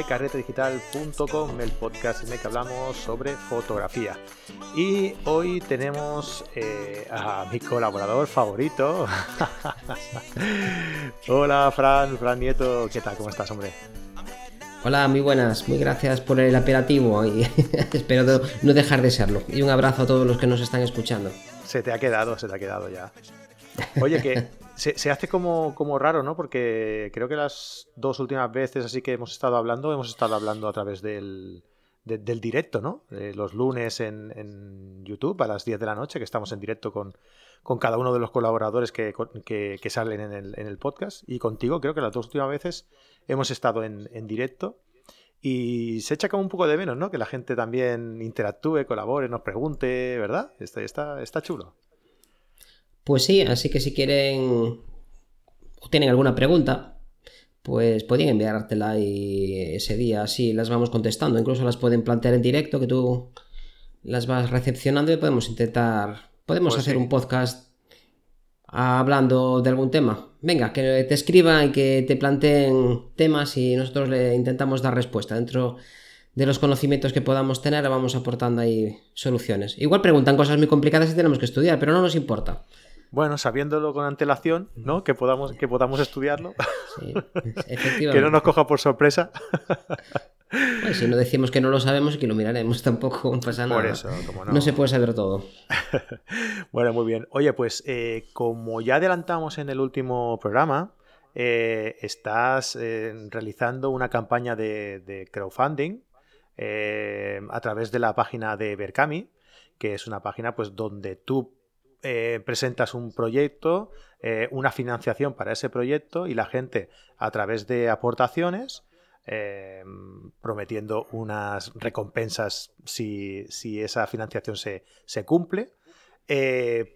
de carretedigital.com, el podcast en el que hablamos sobre fotografía. Y hoy tenemos eh, a mi colaborador favorito. Hola, Fran, Fran Nieto, ¿qué tal? ¿Cómo estás, hombre? Hola, muy buenas, muy gracias por el apelativo y espero no dejar de serlo. Y un abrazo a todos los que nos están escuchando. Se te ha quedado, se te ha quedado ya. Oye, que se, hace como, como, raro, ¿no? Porque creo que las dos últimas veces así que hemos estado hablando, hemos estado hablando a través del, del directo, ¿no? los lunes en, YouTube a las 10 de la noche, que estamos en directo con, con cada uno de los colaboradores que, que, salen en el, en el, podcast. Y contigo creo que las dos últimas veces hemos estado en, en directo. Y se echa como un poco de menos, ¿no? Que la gente también interactúe, colabore, nos pregunte, ¿verdad? Está, está, está chulo. Pues sí, así que si quieren o tienen alguna pregunta, pues pueden enviártela y ese día así las vamos contestando. Incluso las pueden plantear en directo, que tú las vas recepcionando y podemos intentar, podemos pues hacer un podcast hablando de algún tema. Venga, que te escriban y que te planteen temas y nosotros le intentamos dar respuesta. Dentro de los conocimientos que podamos tener, vamos aportando ahí soluciones. Igual preguntan cosas muy complicadas y tenemos que estudiar, pero no nos importa. Bueno, sabiéndolo con antelación, ¿no? Que podamos, que podamos estudiarlo. Sí, efectivamente. que no nos coja por sorpresa. si no decimos que no lo sabemos y que lo miraremos, tampoco pasa nada. Por eso, como no. No se puede saber todo. bueno, muy bien. Oye, pues eh, como ya adelantamos en el último programa, eh, estás eh, realizando una campaña de, crowdfunding a través de la página de Berkami, que es una página pues donde tú eh, presentas un proyecto, eh, una financiación para ese proyecto y la gente a través de aportaciones, eh, prometiendo unas recompensas si, esa financiación se, cumple,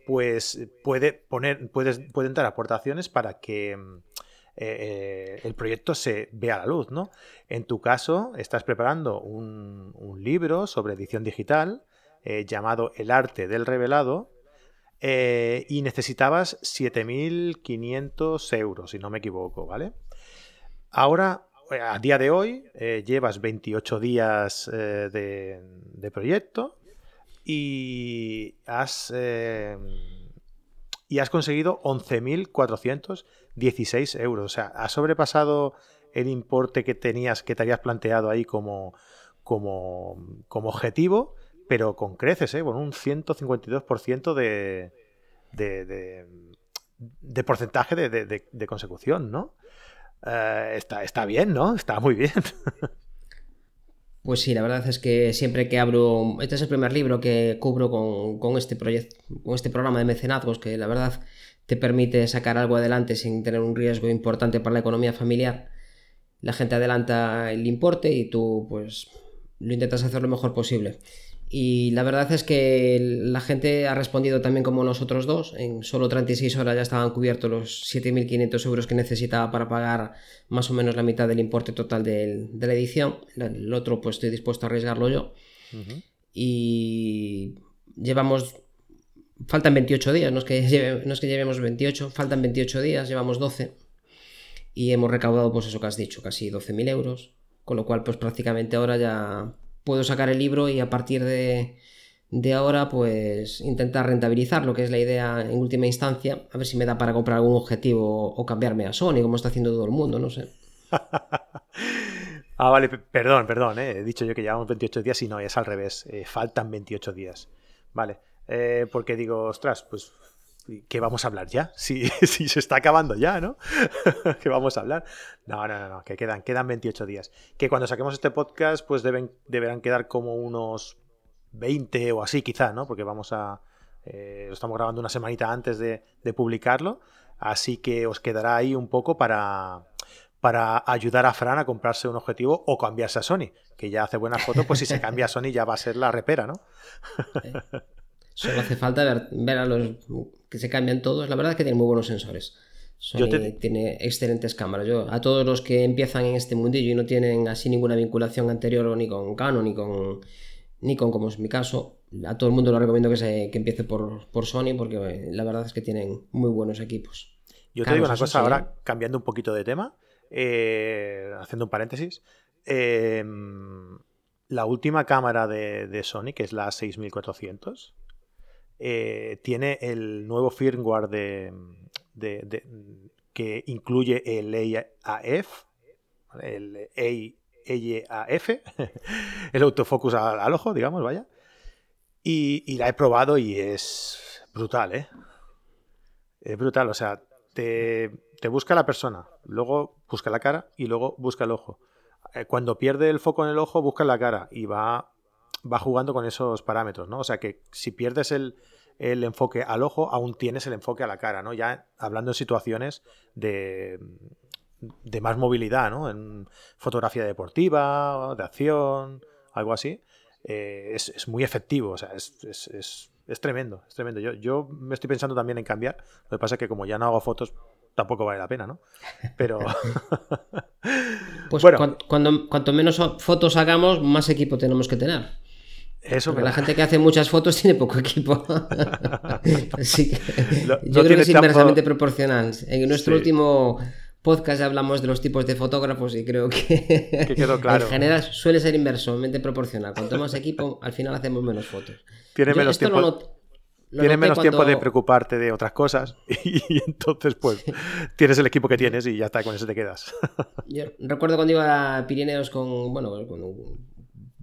pues puede poner, puedes, pueden dar aportaciones para que el proyecto se vea a la luz. ¿no? En tu caso, estás preparando un libro sobre edición digital llamado El arte del revelado, eh, y necesitabas 7.500 euros, si no me equivoco, ¿vale? Ahora, eh, a día de hoy, eh, llevas 28 días de, proyecto y has, y has conseguido 11.416 euros. O sea, has sobrepasado el importe que tenías, que te habías planteado ahí como, como, como objetivo pero con creces, ¿eh? con un 152% de, de, de, porcentaje de, consecución, ¿no? Eh, está, está bien, ¿no? Está muy bien. Pues sí, la verdad es que siempre que abro, este es el primer libro que cubro con, este proyecto, con este programa de mecenazgos que la verdad te permite sacar algo adelante sin tener un riesgo importante para la economía familiar. La gente adelanta el importe y tú pues lo intentas hacer lo mejor posible. Y la verdad es que la gente ha respondido también como nosotros dos. En solo 36 horas ya estaban cubiertos los 7.500 euros que necesitaba para pagar más o menos la mitad del importe total de, la edición. El otro pues estoy dispuesto a arriesgarlo yo. Y llevamos... Faltan 28 días, no es, que no es que llevemos 28, faltan 28 días, llevamos 12. Y hemos recaudado pues eso que has dicho, casi 12.000 euros. Con lo cual pues prácticamente ahora ya puedo sacar el libro y a partir de, ahora pues intentar rentabilizar lo que es la idea en última instancia, a ver si me da para comprar algún objetivo o cambiarme a Sony, como está haciendo todo el mundo, no sé. ah, vale, perdón, perdón, eh. he dicho yo que llevamos 28 días y no, es al revés, eh, faltan 28 días. Vale, eh, porque digo, ostras, pues ¿qué vamos a hablar ya? Si, se está acabando ya, ¿no? ¿Qué vamos a hablar? No, no, no, que quedan, quedan 28 días. Que cuando saquemos este podcast, pues deben, deberán quedar como unos 20 o así, quizá, ¿no? Porque vamos a. Eh, lo estamos grabando una semanita antes de, publicarlo. Así que os quedará ahí un poco para, para ayudar a Fran a comprarse un objetivo o cambiarse a Sony, que ya hace buenas fotos, pues si se cambia a Sony ya va a ser la repera, ¿no? Solo hace falta ver, a los que se cambian todos. La verdad es que tiene muy buenos sensores. Sony tiene excelentes cámaras. Yo, a todos los que empiezan en este mundillo y no tienen así ninguna vinculación anterior ni con Canon ni con Nikon, como es mi caso, a todo el mundo lo recomiendo que, se, que empiece por, por Sony porque eh, la verdad es que tienen muy buenos equipos. Yo te digo una cosa ahora, cambiando un poquito de tema, eh, haciendo un paréntesis. em, la última cámara de, Sony, que es la 6400, eh, tiene el nuevo firmware de, que incluye el AF, el AF, el autofocus al, ojo, digamos, vaya. Y, la he probado y es brutal, ¿eh? Es brutal, o sea, te, te busca la persona, luego busca la cara y luego busca el ojo. Eh, cuando pierde el foco en el ojo, busca la cara y va, va jugando con esos parámetros, ¿no? O sea que si pierdes el, el enfoque al ojo, aún tienes el enfoque a la cara, ¿no? Ya hablando de situaciones de, de más movilidad, ¿no? En fotografía deportiva, de acción, algo así, eh, es, muy efectivo, o sea, es, es, tremendo, es tremendo. Yo, yo me estoy pensando también en cambiar, lo que pasa es que como ya no hago fotos, tampoco vale la pena, ¿no? Pero... pues bueno. cuando, cuanto menos fotos hagamos, más equipo tenemos que tener. Eso la gente que hace muchas fotos tiene poco equipo. Así que yo creo que es inversamente proporcional. En nuestro último podcast hablamos de los tipos de fotógrafos y creo que, quedó claro. en general suele ser inversamente proporcional. Cuanto más equipo, al final hacemos menos fotos. Tiene menos tiempo. Tienes menos tiempo de preocuparte de otras cosas y, entonces pues tienes el equipo que tienes y ya está, con eso te quedas. Yo recuerdo cuando iba a Pirineos con, bueno, con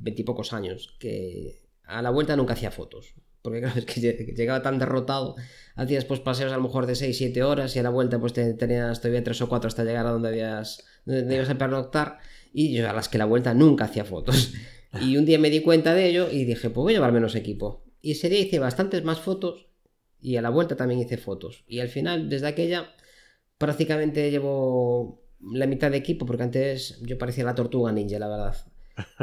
veintipocos años, que a la vuelta nunca hacía fotos. Porque claro, es que llegaba tan derrotado, hacías pues paseos a lo mejor de 6, 7 horas y a la vuelta pues tenías todavía 3 o 4 hasta llegar a donde habías donde ibas pernoctar y yo a las que la vuelta nunca hacía fotos. Y un día me di cuenta de ello y dije, pues voy a llevar menos equipo. Y ese día hice bastantes más fotos y a la vuelta también hice fotos. Y al final, desde aquella, prácticamente llevo la mitad de equipo porque antes yo parecía la tortuga ninja, la verdad.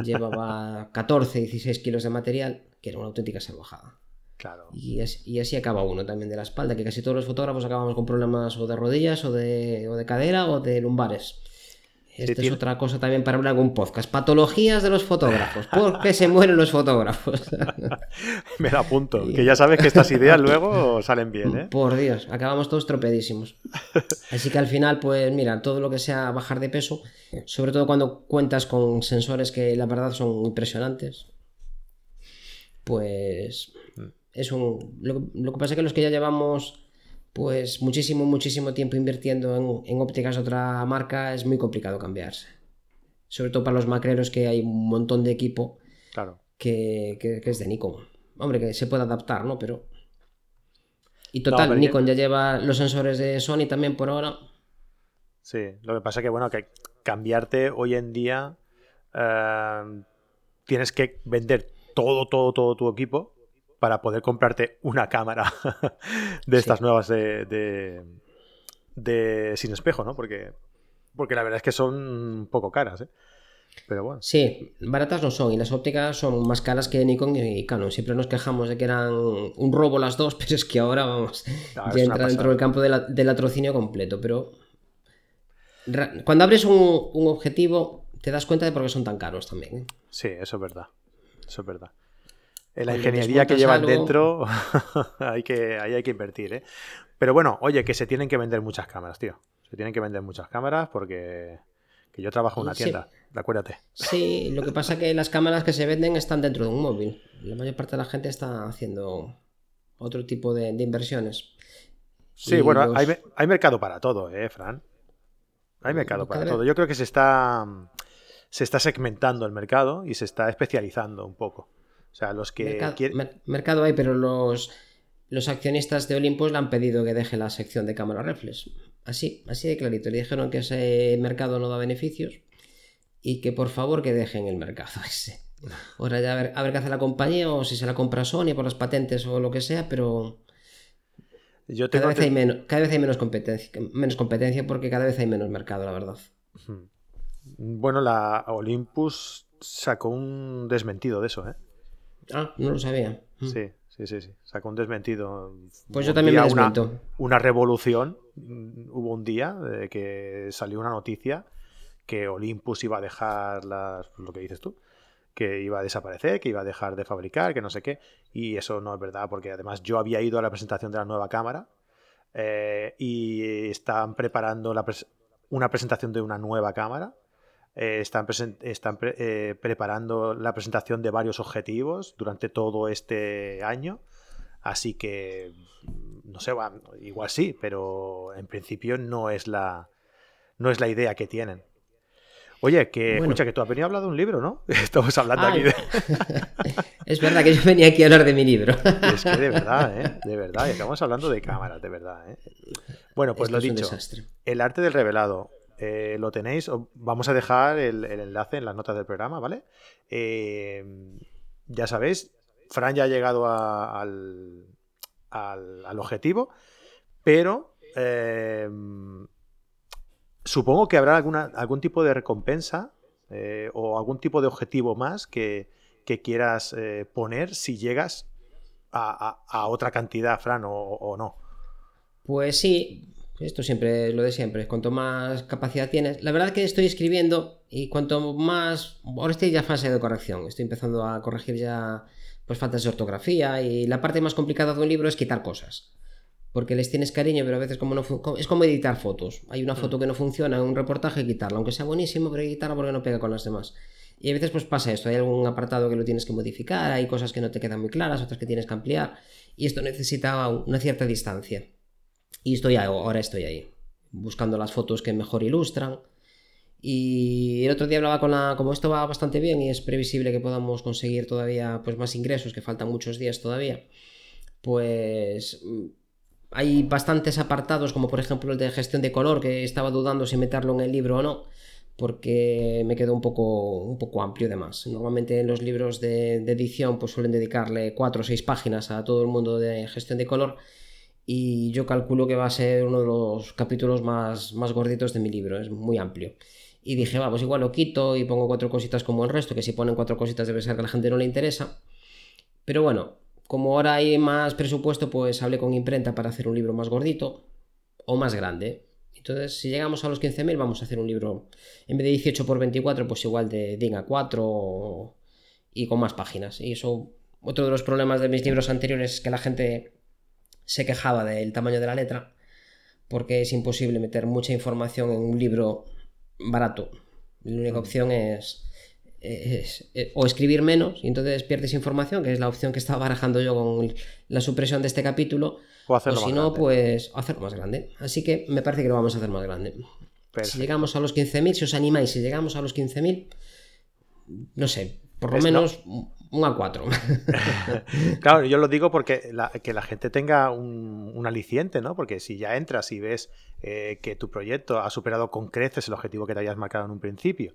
Llevaba 14, 16 kilos de material, que era una auténtica salvajada. Claro. Y, así acaba uno también de la espalda, que casi todos los fotógrafos acabamos con problemas o de rodillas o de, o de cadera o de lumbares. Esta es otra cosa también para hablar algún podcast. Patologías de los fotógrafos. ¿Por qué se mueren los fotógrafos? Me la apunto. Que ya sabes que estas ideas luego salen bien, ¿eh? Por Dios, acabamos todos tropedísimos. Así que al final, pues mira, todo lo que sea bajar de peso, sobre todo cuando cuentas con sensores que la verdad son impresionantes, pues es un... Lo, lo que pasa es que los que ya llevamos pues muchísimo, muchísimo tiempo invirtiendo en, ópticas de otra marca es muy complicado cambiarse. Sobre todo para los macreros que hay un montón de equipo claro. que, es de Nikon. Hombre, que se puede adaptar, ¿no? Pero... Y total, Nikon ya... lleva los sensores de Sony también por ahora. Sí, lo que pasa es que, bueno, que cambiarte hoy en día eh, tienes que vender todo, todo, todo tu equipo para poder comprarte una cámara de estas nuevas de, de, sin espejo, ¿no? Porque, porque la verdad es que son un poco caras, ¿eh? Pero bueno. Sí, baratas no son y las ópticas son más caras que Nikon y Canon. Siempre nos quejamos de que eran un robo las dos, pero es que ahora vamos, ya entra dentro del campo del latrocinio completo. Pero cuando abres un, un, objetivo te das cuenta de por qué son tan caros también. ¿eh? Sí, eso es verdad. Eso es verdad la ingeniería que llevan dentro, hay que, ahí hay que invertir, ¿eh? Pero bueno, oye, que se tienen que vender muchas cámaras, tío. Se tienen que vender muchas cámaras porque que yo trabajo en una tienda, acuérdate. Sí, lo que pasa es que las cámaras que se venden están dentro de un móvil. La mayor parte de la gente está haciendo otro tipo de, inversiones. Sí, bueno, hay, mercado para todo, ¿eh, Fran? Hay mercado para todo. Yo creo que se está, se está segmentando el mercado y se está especializando un poco. O sea, los que... Mercado, hay, pero los, los accionistas de Olympus le han pedido que deje la sección de cámara reflex. Así, así de clarito. Le dijeron que ese mercado no da beneficios y que por favor que dejen el mercado ese. Ahora ya a ver, a ver qué hace la compañía o si se la compra Sony por las patentes o lo que sea, pero... Yo cada, vez hay menos, cada vez hay menos competencia, menos competencia porque cada vez hay menos mercado, la verdad. Bueno, la Olympus sacó un desmentido de eso, ¿eh? Ah, no lo sabía. Mm. Sí, sí, sí, sí. Sacó un desmentido. Pues yo también me desmento. Una, una, revolución. Mm, hubo un día de que salió una noticia que Olympus iba a dejar las, lo que dices tú, que iba a desaparecer, que iba a dejar de fabricar, que no sé qué. Y eso no es verdad, porque además yo había ido a la presentación de la nueva cámara eh, y están preparando una presentación de una nueva cámara eh, están, están eh, preparando la presentación de varios objetivos durante todo este año. Así que, no sé, igual sí, pero en principio no es la, no es la idea que tienen. Oye, que escucha, que tú has venido a hablar de un libro, ¿no? Estamos hablando aquí de. es verdad que yo venía aquí a hablar de mi libro. es que de verdad, ¿eh? De verdad, estamos hablando de cámaras, de verdad, ¿eh? Bueno, pues lo dicho. El arte del revelado. Eh, lo tenéis. Vamos a dejar el, enlace en las notas del programa, ¿vale? Eh, ya sabéis, Fran ya ha llegado al, al, objetivo, pero eh, supongo que habrá alguna, algún tipo de recompensa o algún tipo de objetivo más que, quieras poner si llegas a, otra cantidad, Fran, o no. Pues sí, esto siempre lo de siempre, cuanto más capacidad tienes. La verdad que estoy escribiendo y cuanto más... Ahora estoy ya fase de corrección, estoy empezando a corregir ya pues faltas de ortografía y la parte más complicada de un libro es quitar cosas. Porque les tienes cariño, pero a veces como no es como editar fotos. Hay una foto mm. que no funciona un reportaje, quitarla, aunque sea buenísimo, pero hay que quitarla porque no pega con las demás. Y a veces pues pasa esto, hay algún apartado que lo tienes que modificar, hay cosas que no te quedan muy claras, otras que tienes que ampliar, y esto necesita una cierta distancia. Y estoy ahora estoy ahí, buscando las fotos que mejor ilustran. Y el otro día hablaba con la. Como esto va bastante bien y es previsible que podamos conseguir todavía pues, más ingresos, que faltan muchos días todavía, pues mm, hay bastantes apartados, como por ejemplo el de gestión de color, que estaba dudando si meterlo en el libro o no, porque me quedó un poco, un poco amplio de más. Normalmente en los libros de, de edición pues suelen dedicarle cuatro o seis páginas a todo el mundo de gestión de color y yo calculo que va a ser uno de los capítulos más, más gorditos de mi libro, es muy amplio. Y dije, vamos, pues igual lo quito y pongo cuatro cositas como el resto, que si ponen cuatro cositas debe ser que a la gente no le interesa. Pero bueno, como ahora hay más presupuesto, pues hablé con imprenta para hacer un libro más gordito o más grande. Entonces, si llegamos a los 15.000, vamos a hacer un libro, en vez de 18 por 24, pues igual de DIN 4 y con más páginas. Y eso, otro de los problemas de mis libros anteriores es que la gente se quejaba del tamaño de la letra, porque es imposible meter mucha información en un libro barato. La única mm. opción es, o escribir menos, y entonces pierdes información, que es la opción que estaba barajando yo con la supresión de este capítulo. O hacerlo si no, pues hacerlo más grande. Así que me parece que lo vamos a hacer más grande. Si llegamos a los 15.000, si os animáis, si llegamos a los 15.000, no sé, por lo menos un A4. claro, yo lo digo porque que la gente tenga un, aliciente, ¿no? Porque si ya entras y ves eh, que tu proyecto ha superado con creces el objetivo que te hayas marcado en un principio,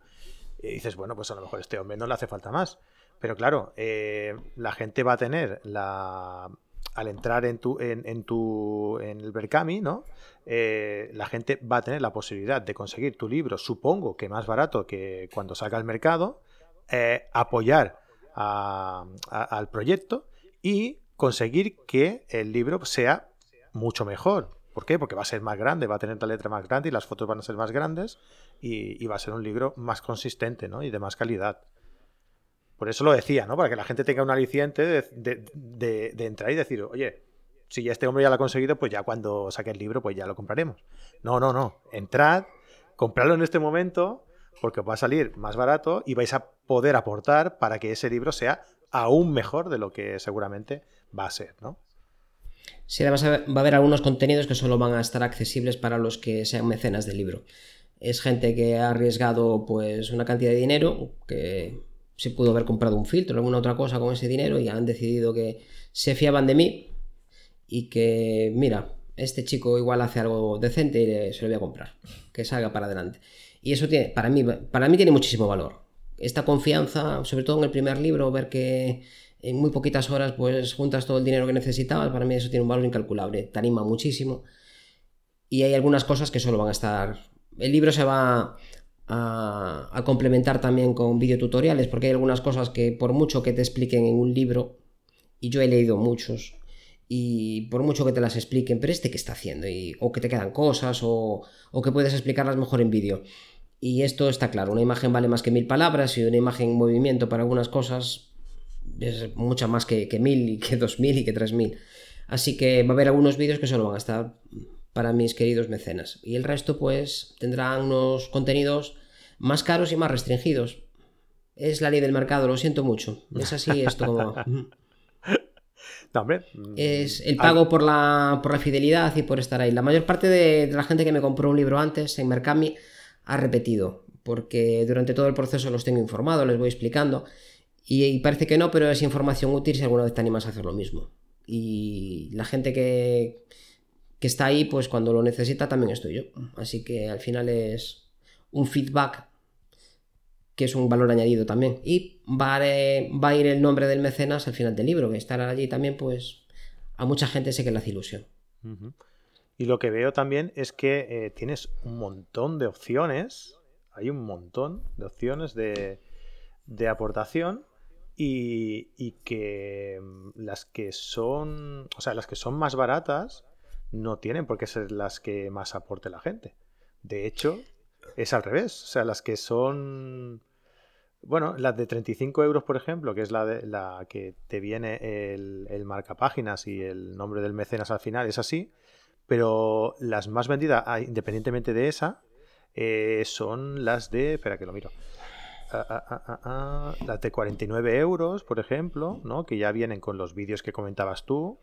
y dices, bueno, pues a lo mejor este hombre no le hace falta más. Pero claro, eh, la gente va a tener la. Al entrar en tu, en, tu, en el Berkami, ¿no? Eh, la gente va a tener la posibilidad de conseguir tu libro, supongo que más barato que cuando salga al mercado, apoyar al proyecto y conseguir que el libro sea mucho mejor. ¿Por qué? Porque va a ser más grande, va a tener la letra más grande y las fotos van a ser más grandes y, va a ser un libro más consistente ¿no? y de más calidad. Por eso lo decía, ¿no? Para que la gente tenga un aliciente de, entrar y decir, oye, si este hombre ya lo ha conseguido, pues ya cuando saque el libro, pues ya lo compraremos. No, no, no. Entrad, comprarlo en este momento porque os va a salir más barato y vais a poder aportar para que ese libro sea aún mejor de lo que seguramente va a ser, ¿no? Sí, además va a haber algunos contenidos que solo van a estar accesibles para los que sean mecenas del libro. Es gente que ha arriesgado pues una cantidad de dinero, que se pudo haber comprado un filtro o alguna otra cosa con ese dinero y han decidido que se fiaban de mí y que, mira, este chico igual hace algo decente y se lo voy a comprar, que salga para adelante. Y eso tiene, para mí, para mí tiene muchísimo valor. Esta confianza, sobre todo en el primer libro, ver que en muy poquitas horas pues juntas todo el dinero que necesitabas, para mí eso tiene un valor incalculable, te anima muchísimo. Y hay algunas cosas que solo van a estar... El libro se va a, complementar también con videotutoriales, porque hay algunas cosas que por mucho que te expliquen en un libro, y yo he leído muchos, y por mucho que te las expliquen, pero este que está haciendo, y, o que te quedan cosas, o, o que puedes explicarlas mejor en vídeo. Y esto está claro, una imagen vale más que mil palabras y una imagen en movimiento para algunas cosas es mucha más que, mil y que dos mil y que tres mil. Así que va a haber algunos vídeos que solo van a estar para mis queridos mecenas. Y el resto pues tendrán unos contenidos más caros y más restringidos. Es la ley del mercado, lo siento mucho. Es así esto como... No, hombre. Es el pago por la, por la fidelidad y por estar ahí. La mayor parte de, la gente que me compró un libro antes en Mercami ha repetido, porque durante todo el proceso los tengo informados, les voy explicando. Y, parece que no, pero es información útil si alguna vez te animas a hacer lo mismo. Y la gente que, que está ahí, pues cuando lo necesita también estoy yo. Así que al final es un feedback que es un valor añadido también. Y va a, ir el nombre del mecenas al final del libro, que estará allí también, pues a mucha gente sé que le hace ilusión. Y lo que veo también es que eh, tienes un montón de opciones, hay un montón de opciones de, de aportación y, y, que mm, las que son, o sea, las que son más baratas no tienen por qué ser las que más aporte la gente. De hecho, es al revés. O sea, las que son. Bueno, las de 35 euros, por ejemplo, que es la, de, la que te viene el, el marcapáginas y el nombre del mecenas al final, es así. Pero las más vendidas, ah, independientemente de esa, eh, son las de. Espera que lo miro. Ah, ah, las de 49 euros, por ejemplo, ¿no? que ya vienen con los vídeos que comentabas tú,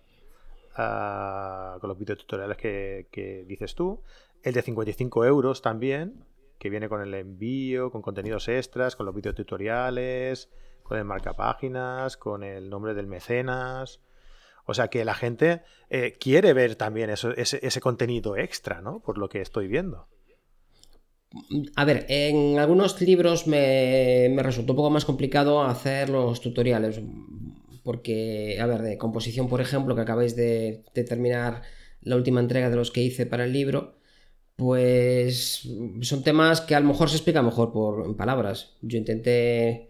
con los videotutoriales que, que dices tú. El de 55 euros también, que viene con el envío, con contenidos extras, con los videotutoriales, con el marcapáginas, con el nombre del mecenas. O sea que la gente eh, quiere ver también ese, contenido extra, ¿no? Por lo que estoy viendo. A ver, en algunos libros me, resultó un poco más complicado hacer los tutoriales. Porque, a ver, de composición, por ejemplo, que acabáis de terminar la última entrega de los que hice para el libro, pues son temas que a lo mejor se explica mejor por en palabras. Yo intenté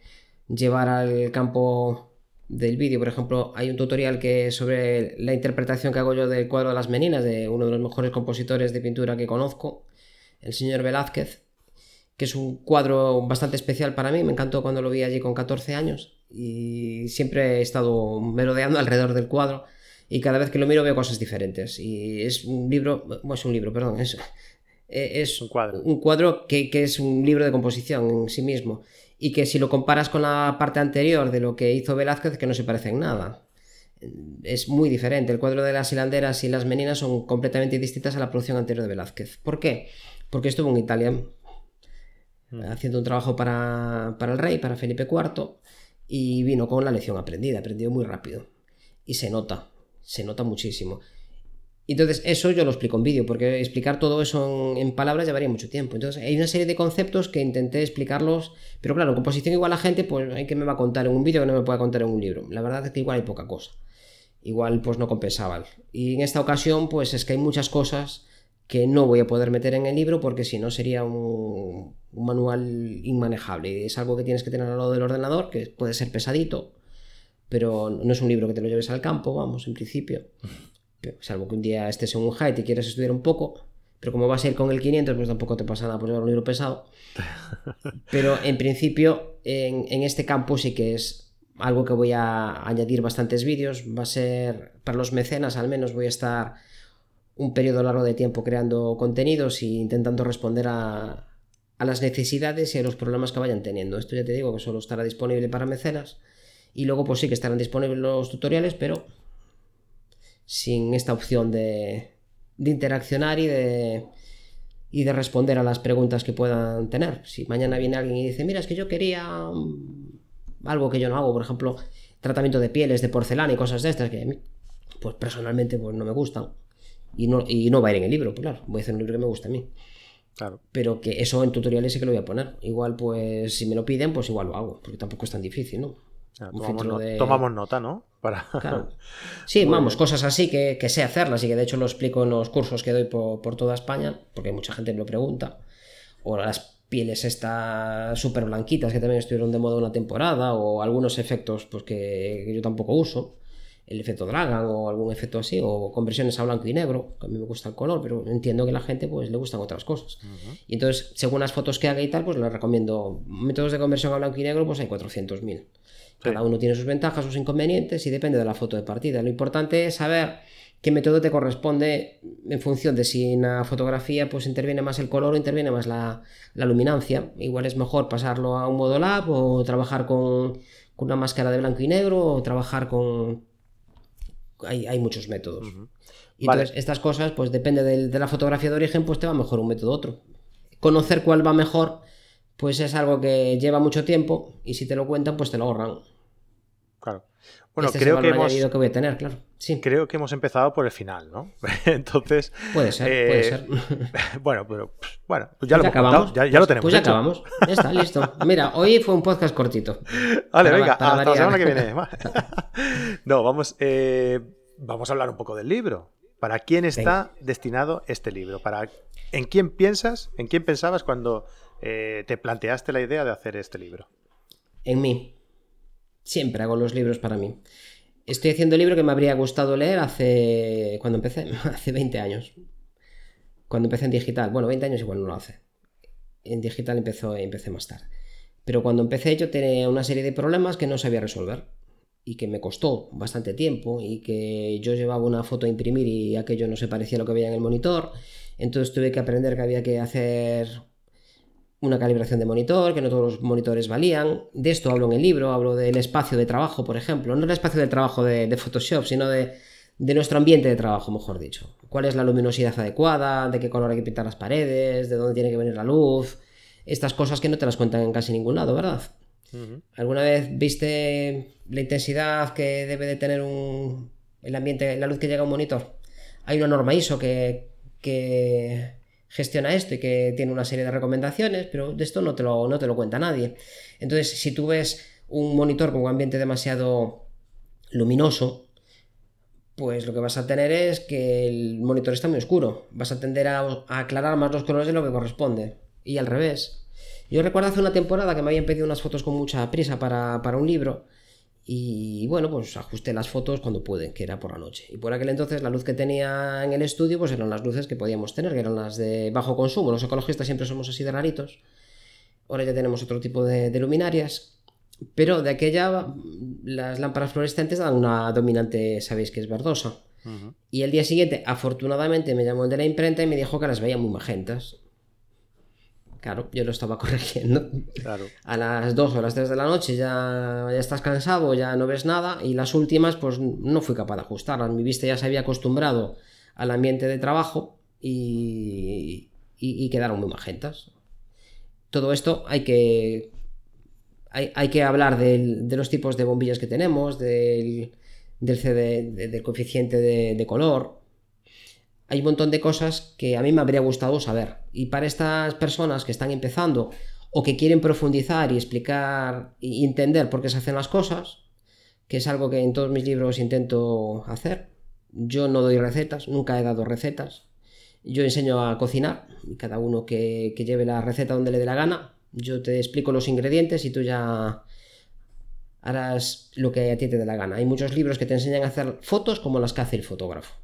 llevar al campo del vídeo, por ejemplo, hay un tutorial que sobre la interpretación que hago yo del cuadro de las meninas de uno de los mejores compositores de pintura que conozco, el señor Velázquez, que es un cuadro bastante especial para mí, me encantó cuando lo vi allí con 14 años y siempre he estado merodeando alrededor del cuadro y cada vez que lo miro veo cosas diferentes. Y es un libro, bueno, es un libro, perdón, es es un cuadro, que, es un libro de composición en sí mismo. Y que si lo comparas con la parte anterior de lo que hizo Velázquez, que no se parece en nada. Es muy diferente. El cuadro de las hilanderas y las meninas son completamente distintas a la producción anterior de Velázquez. ¿Por qué? Porque estuvo en Italia mm. haciendo un trabajo para, para el rey, para Felipe IV, y vino con la lección aprendida, aprendió muy rápido. Y se nota, se nota muchísimo. Entonces, eso yo lo explico en vídeo, porque explicar todo eso en, palabras llevaría mucho tiempo. Entonces, hay una serie de conceptos que intenté explicarlos, pero claro, composición igual la gente, pues hay que me va a contar en un vídeo que no me pueda contar en un libro. La verdad es que igual hay poca cosa. Igual, pues no compensaba. Y en esta ocasión, pues es que hay muchas cosas que no voy a poder meter en el libro porque si no sería un, un manual inmanejable. Es algo que tienes que tener al lado del ordenador, que puede ser pesadito, pero no es un libro que te lo lleves al campo, vamos, en principio salvo que un día estés en un height y quieras estudiar un poco, pero como vas a ir con el 500, pues tampoco te pasa nada por llevar un libro pesado. Pero en principio, en, este campo sí que es algo que voy a añadir bastantes vídeos. Va a ser, para los mecenas al menos, voy a estar un periodo largo de tiempo creando contenidos e intentando responder a, a las necesidades y a los problemas que vayan teniendo. Esto ya te digo que solo estará disponible para mecenas. Y luego, pues sí que estarán disponibles los tutoriales, pero sin esta opción de, interaccionar y de, y de responder a las preguntas que puedan tener. Si mañana viene alguien y dice, mira, es que yo quería algo que yo no hago, por ejemplo, tratamiento de pieles, de porcelana y cosas de estas, que pues personalmente pues, no me gustan. Y no, y no va a ir en el libro, pues claro, voy a hacer un libro que me gusta a mí. Claro. Pero que eso en tutoriales sí que lo voy a poner. Igual, pues, si me lo piden, pues igual lo hago, porque tampoco es tan difícil, ¿no? tomamos, nota, ¿no? Para... Sí, vamos, cosas así que, sé hacerlas y que de hecho lo explico en los cursos que doy por, toda España, porque mucha gente me lo pregunta. O las pieles estas súper blanquitas que también estuvieron de moda una temporada, o algunos efectos pues, que, yo tampoco uso, el efecto Dragon o algún efecto así, o conversiones a blanco y negro, que a mí me gusta el color, pero entiendo que a la gente pues le gustan otras cosas. Y entonces, según las fotos que haga y tal, pues les recomiendo métodos de conversión a blanco y negro, pues hay 400.000 Cada uno tiene sus ventajas, sus inconvenientes y depende de la foto de partida. Lo importante es saber qué método te corresponde en función de si en la fotografía pues interviene más el color o interviene más la, luminancia. Igual es mejor pasarlo a un modo lab o trabajar con, una máscara de blanco y negro o trabajar con... Hay, muchos métodos. Y entonces estas cosas, pues depende de, la fotografía de origen, pues te va mejor un método u otro. Conocer cuál va mejor, pues es algo que lleva mucho tiempo y si te lo cuentan, pues te lo ahorran. Claro. Bueno, este creo que hemos. que voy a tener, claro. Sí. Creo que hemos empezado por el final, ¿no? Entonces. Puede ser, puede eh, ser. bueno, pero bueno, pues ya lo acabamos. Ya, lo tenemos. Pues ya acabamos. Ya está, listo. Mira, hoy fue un podcast cortito. Vale, venga, hasta la semana que viene. no, vamos, eh, vamos a hablar un poco del libro. ¿Para quién está destinado este libro? ¿Para en quién piensas? ¿En quién pensabas cuando eh, te planteaste la idea de hacer este libro? En mí. Siempre hago los libros para mí. Estoy haciendo el libro que me habría gustado leer hace. cuando empecé, hace 20 años. Cuando empecé en digital. Bueno, 20 años igual no lo hace. En digital empecé más tarde. Pero cuando empecé yo tenía una serie de problemas que no sabía resolver y que me costó bastante tiempo y que yo llevaba una foto a imprimir y aquello no se parecía a lo que veía en el monitor. Entonces tuve que aprender que había que hacer una calibración de monitor, que no todos los monitores valían. De esto hablo en el libro, hablo del espacio de trabajo, por ejemplo. No el espacio de trabajo de, Photoshop, sino de, nuestro ambiente de trabajo, mejor dicho. ¿Cuál es la luminosidad adecuada? ¿De qué color hay que pintar las paredes? ¿De dónde tiene que venir la luz? Estas cosas que no te las cuentan en casi ningún lado, ¿verdad? ¿Alguna vez viste la intensidad que debe de tener un, el ambiente, la luz que llega a un monitor? Hay una norma ISO que, que gestiona esto y que tiene una serie de recomendaciones, pero de esto no te lo, no te lo cuenta nadie. Entonces, si tú ves un monitor con un ambiente demasiado luminoso, pues lo que vas a tener es que el monitor está muy oscuro. Vas a tender a, aclarar más los colores de lo que corresponde. Y al revés. Yo recuerdo hace una temporada que me habían pedido unas fotos con mucha prisa para, para un libro y bueno, pues ajusté las fotos cuando pude, que era por la noche. Y por aquel entonces la luz que tenía en el estudio pues eran las luces que podíamos tener, que eran las de bajo consumo. Los ecologistas siempre somos así de raritos. Ahora ya tenemos otro tipo de, luminarias. Pero de aquella las lámparas fluorescentes dan una dominante, sabéis que es verdosa. Y el día siguiente, afortunadamente, me llamó el de la imprenta y me dijo que las veía muy magentas. Claro, yo lo estaba corrigiendo. Claro. A las 2 o las 3 de la noche ya, ya estás cansado, ya no ves nada. Y las últimas, pues no fui capaz de ajustarlas. Mi vista ya se había acostumbrado al ambiente de trabajo y, y, quedaron muy magentas. Todo esto hay que. Hay, que hablar de los tipos de bombillas que tenemos, del, del, CD, del coeficiente de color, hay un montón de cosas que a mí me habría gustado saber. Y para estas personas que están empezando o que quieren profundizar y explicar y entender por qué se hacen las cosas, que es algo que en todos mis libros intento hacer. Yo no doy recetas, nunca he dado recetas. Yo enseño a cocinar y cada uno que, lleve la receta donde le dé la gana. Yo te explico los ingredientes y tú ya harás lo que a ti te dé la gana. Hay muchos libros que te enseñan a hacer fotos como las que hace el fotógrafo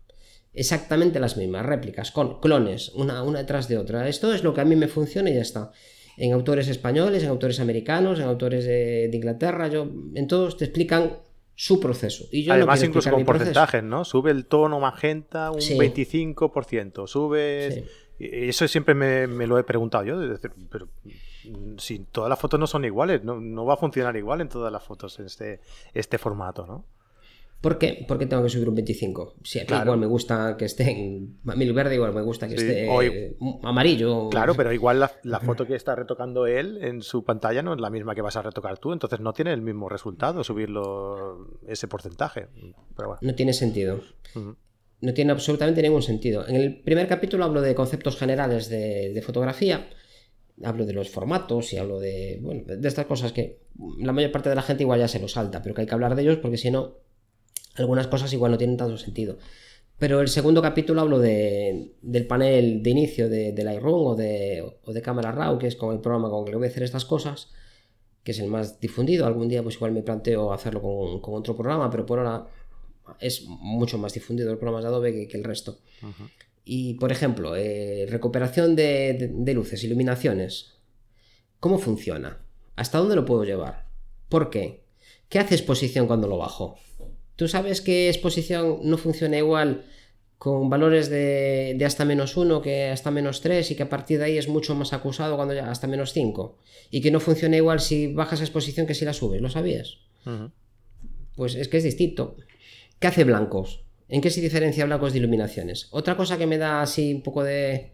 exactamente las mismas, réplicas, con clones, una, una detrás de otra. Esto es lo que a mí me funciona y ya está. En autores españoles, en autores americanos, en autores de, Inglaterra, yo, en todos te explican su proceso. Y yo Además, incluso con porcentajes, ¿no? Sube el tono magenta un 25%, sube... Eso siempre me, lo he preguntado yo, pero si todas las fotos no son iguales, no, no va a funcionar igual en todas las fotos en este, este formato, ¿no? ¿Por qué? ¿Por qué tengo que subir un 25? Si a mí igual me gusta que esté en mil verde, igual me gusta que esté amarillo. Claro, pero igual la, foto que está retocando él en su pantalla no es la misma que vas a retocar tú, entonces no tiene el mismo resultado subirlo ese porcentaje. No tiene sentido. No tiene absolutamente ningún sentido. En el primer capítulo hablo de conceptos generales de, fotografía, hablo de los formatos y hablo de, bueno, de estas cosas que la mayor parte de la gente igual ya se lo salta, pero que hay que hablar de ellos porque si no algunas cosas igual no tienen tanto sentido. Pero el segundo capítulo hablo de, del panel de inicio de, de Lightroom o de, o de Cámara RAW, que es con el programa con el que voy a hacer estas cosas, que es el más difundido. Algún día pues igual me planteo hacerlo con, con otro programa, pero por ahora es mucho más difundido el programa de Adobe que, el resto. Y por ejemplo, eh, recuperación de, de luces, iluminaciones. ¿Cómo funciona? ¿Hasta dónde lo puedo llevar? ¿Por qué? ¿Qué hace exposición cuando lo bajo? Tú sabes que exposición no funciona igual con valores de, hasta menos 1 que hasta menos 3 y que a partir de ahí es mucho más acusado cuando ya hasta menos 5 y que no funciona igual si bajas exposición que si la subes, ¿lo sabías? Pues es que es distinto. ¿Qué hace blancos? ¿En qué se diferencia blancos de iluminaciones? Otra cosa que me da así un poco de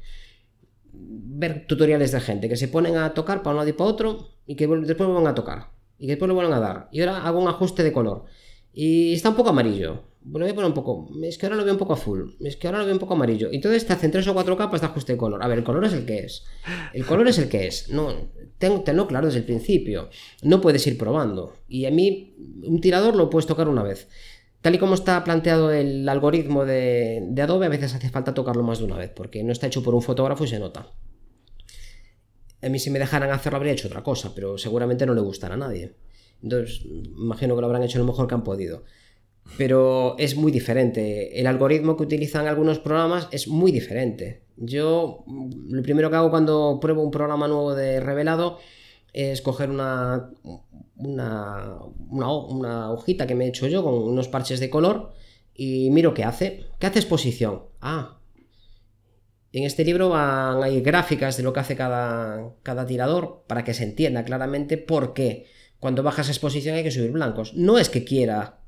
ver tutoriales de gente que se ponen a tocar para un lado y para otro y que después vuelven a tocar y que después lo vuelven a dar. Y ahora hago un ajuste de color y está un poco amarillo. Lo voy a poner un poco. Es que ahora lo veo un poco azul. Es que ahora lo veo un poco amarillo. Entonces te hacen tres o cuatro capas de ajuste de color. A ver, el color es el que es. El color es el que es. No, tenlo claro desde el principio. No puedes ir probando. Y a mí, un tirador lo puedes tocar una vez. Tal y como está planteado el algoritmo de, de Adobe, a veces hace falta tocarlo más de una vez, porque no está hecho por un fotógrafo y se nota. A mí si me dejaran hacerlo habría hecho otra cosa, pero seguramente no le gustará a nadie. Entonces, imagino que lo habrán hecho lo mejor que han podido. Pero es muy diferente. El algoritmo que utilizan algunos programas es muy diferente. Yo, lo primero que hago cuando pruebo un programa nuevo de revelado es coger una, una, una, hojita que me he hecho yo con unos parches de color y miro qué hace. ¿Qué hace exposición? Ah, en este libro van, hay gráficas de lo que hace cada, cada tirador para que se entienda claramente por qué cuando bajas exposición hay que subir blancos. No es que quiera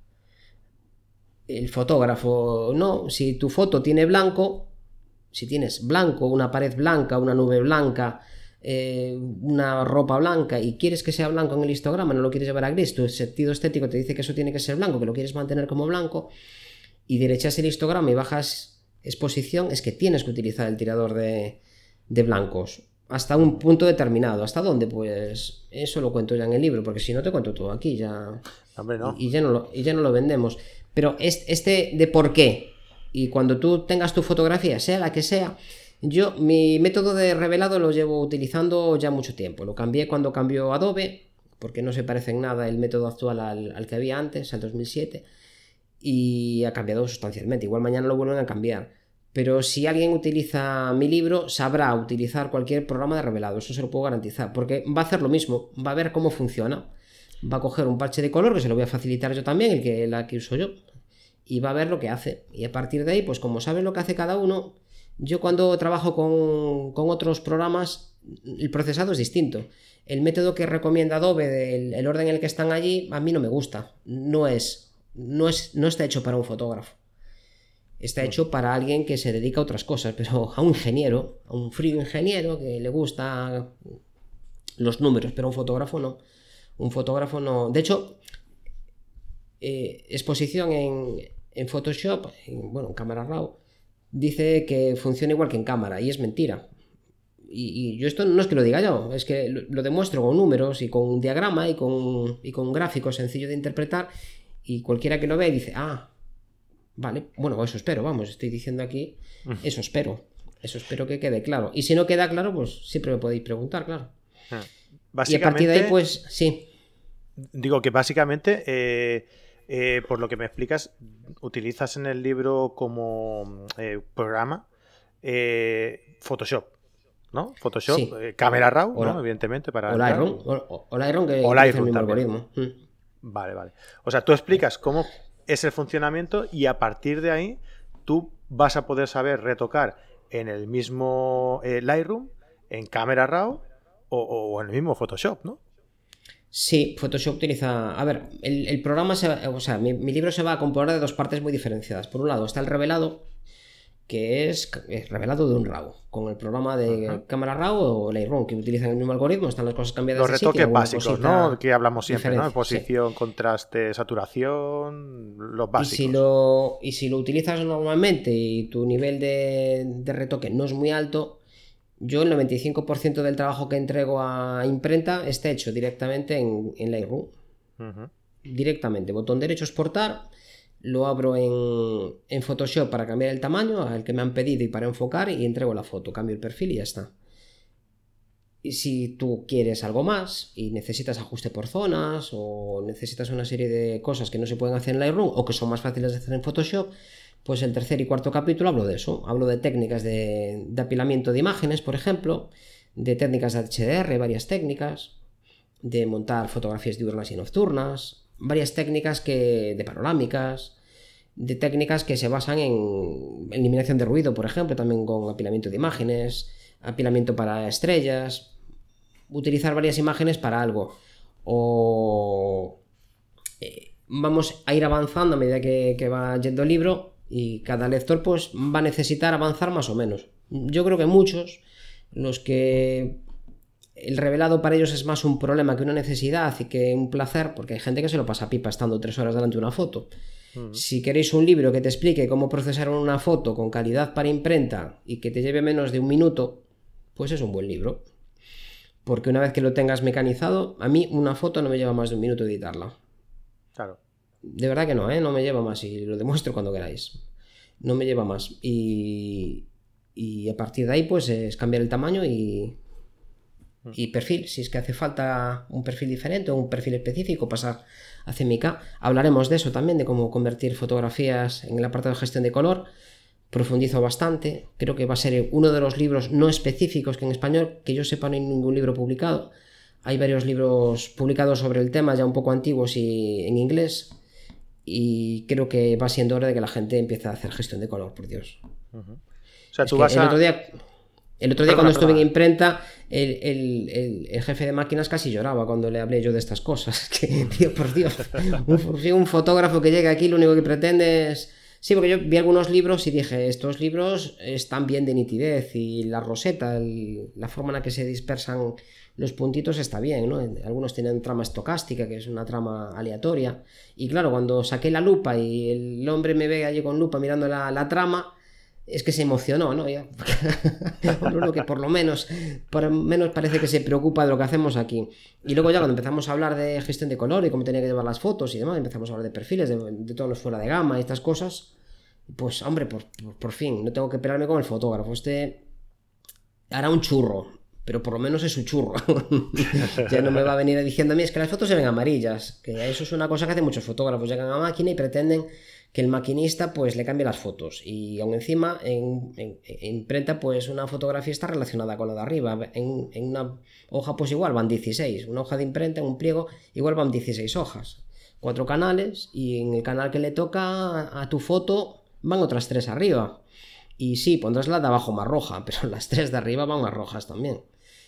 el fotógrafo, no, si tu foto tiene blanco, si tienes blanco, una pared blanca, una nube blanca, eh, una ropa blanca y quieres que sea blanco en el histograma, no lo quieres llevar a gris, tu sentido estético te dice que eso tiene que ser blanco, que lo quieres mantener como blanco, y derechas el histograma y bajas exposición, es que tienes que utilizar el tirador de, de blancos hasta un punto determinado. ¿Hasta dónde? Pues eso lo cuento ya en el libro, porque si no te cuento todo aquí ya. Y, ya no lo, y ya no lo vendemos. Pero este de por qué, y cuando tú tengas tu fotografía, sea la que sea, yo mi método de revelado lo llevo utilizando ya mucho tiempo. Lo cambié cuando cambió Adobe, porque no se parece en nada el método actual al, que había antes, al 2007, y ha cambiado sustancialmente. Igual mañana lo vuelven a cambiar. Pero si alguien utiliza mi libro, sabrá utilizar cualquier programa de revelado, eso se lo puedo garantizar, porque va a hacer lo mismo, va a ver cómo funciona va a coger un parche de color que se lo voy a facilitar yo también, el que la que uso yo, y va a ver lo que hace. Y a partir de ahí, pues como sabe lo que hace cada uno, yo cuando trabajo con, otros programas, el procesado es distinto. El método que recomienda Adobe, del, el orden en el que están allí, a mí no me gusta. No es, no es, no está hecho para un fotógrafo. Está hecho para alguien que se dedica a otras cosas, pero a un ingeniero, a un frío ingeniero que le gusta los números, pero a un fotógrafo no. Un fotógrafo no. De hecho, eh, exposición en, Photoshop, bueno, en cámara RAW, dice que funciona igual que en cámara, y es mentira. Y, yo esto no es que lo diga yo, es que lo, demuestro con números y con un diagrama y con, y con un gráfico sencillo de interpretar, y cualquiera que lo ve dice, ah, vale, bueno, eso espero, vamos, estoy diciendo aquí, eso espero, eso espero que quede claro. Y si no queda claro, pues siempre me podéis preguntar, claro. Ah. Y a partir de ahí, pues sí. Digo que básicamente, eh, eh, por lo que me explicas, utilizas en el libro como eh, programa Photoshop. ¿no? Photoshop, cámara RAW, ¿no? Evidentemente, para... O Lightroom, o, Lightroom que Lightroom el algoritmo. Mm. Vale, vale. O sea, tú explicas cómo es el funcionamiento y a partir de ahí tú vas a poder saber retocar en el mismo Lightroom, en cámara RAW o, en el mismo Photoshop, ¿no? Sí, Photoshop utiliza. A ver, el, programa se va... O sea, mi, libro se va a componer de dos partes muy diferenciadas. Por un lado está el revelado, que es, revelado de un RAW, con el programa de cámara RAW o Lightroom, que utilizan el mismo algoritmo, están las cosas cambiadas. Los retoques básicos, ¿no? Que hablamos siempre, ¿no? Posición, contraste, saturación, los básicos. Y si, lo, y si lo utilizas normalmente y tu nivel de, de retoque no es muy alto, yo el 95% del trabajo que entrego a imprenta está hecho directamente en, en Lightroom. Directamente. Botón derecho exportar. Lo abro en, en, Photoshop para cambiar el tamaño al que me han pedido y para enfocar y entrego la foto. Cambio el perfil y ya está. Y si tú quieres algo más y necesitas ajuste por zonas o necesitas una serie de cosas que no se pueden hacer en Lightroom o que son más fáciles de hacer en Photoshop, pues el tercer y cuarto capítulo hablo de eso. Hablo de técnicas de, apilamiento de imágenes, por ejemplo, de técnicas de HDR, varias técnicas, de montar fotografías diurnas y nocturnas, varias técnicas que, de panorámicas, de técnicas que se basan en eliminación de ruido, por ejemplo, también con apilamiento de imágenes, apilamiento para estrellas, utilizar varias imágenes para algo. O eh, vamos a ir avanzando a medida que, que va yendo el libro y cada lector pues va a necesitar avanzar más o menos. Yo creo que muchos, los que el revelado para ellos es más un problema que una necesidad y que un placer, porque hay gente que se lo pasa pipa estando tres horas delante de una foto. Si queréis un libro que te explique cómo procesar una foto con calidad para imprenta y que te lleve menos de un minuto, pues es un buen libro. Porque una vez que lo tengas mecanizado, a mí una foto no me lleva más de un minuto editarla. Claro. De verdad que no, ¿eh? No me lleva más y lo demuestro cuando queráis. No me lleva más. Y, y a partir de ahí, pues es cambiar el tamaño y, Mm. Y perfil, si es que hace falta un perfil diferente o un perfil específico, pasar a CMYK. Hablaremos de eso también, de cómo convertir fotografías en el apartado de gestión de color. Profundizo bastante, creo que va a ser uno de los libros no específicos que en español, que yo sepa, no hay ningún libro publicado. Hay varios libros publicados sobre el tema, ya un poco antiguos y en inglés. Y creo que va siendo hora de que la gente empiece a hacer gestión de color, por Dios. O sea, tú vas a... otro día el otro día cuando estuve en imprenta, el, jefe de máquinas casi lloraba cuando le hablé yo de estas cosas. Que, tío, por Dios, un, fotógrafo que llega aquí lo único que pretende es... Sí, porque yo vi algunos libros y dije, estos libros están bien de nitidez y la roseta, la forma en la que se dispersan los puntitos está bien, ¿no? Algunos tienen trama estocástica, que es una trama aleatoria. Y claro, cuando saqué la lupa y el hombre me ve allí con lupa mirando la trama, es que se emocionó, ¿no? Ya. que por lo menos, por menos parece que se preocupa de lo que hacemos aquí. Y luego ya cuando empezamos a hablar de gestión de color y cómo tenía que llevar las fotos y demás, empezamos a hablar de perfiles, de, de todos los fuera de gama y estas cosas, pues hombre, por, por, fin, no tengo que pelearme con el fotógrafo. Este hará un churro, pero por lo menos es un churro. ya no me va a venir diciendo a mí, es que las fotos se ven amarillas, que eso es una cosa que hacen muchos fotógrafos, llegan a máquina y pretenden que el maquinista pues le cambie las fotos. Y aún encima en, imprenta pues una fotografía está relacionada con la de arriba. En, una hoja pues igual van 16 una hoja de imprenta en un pliego igual van 16 hojas. Cuatro canales y en el canal que le toca a tu foto van otras tres arriba. Y sí pondrás la de abajo más roja pero las tres de arriba van más rojas también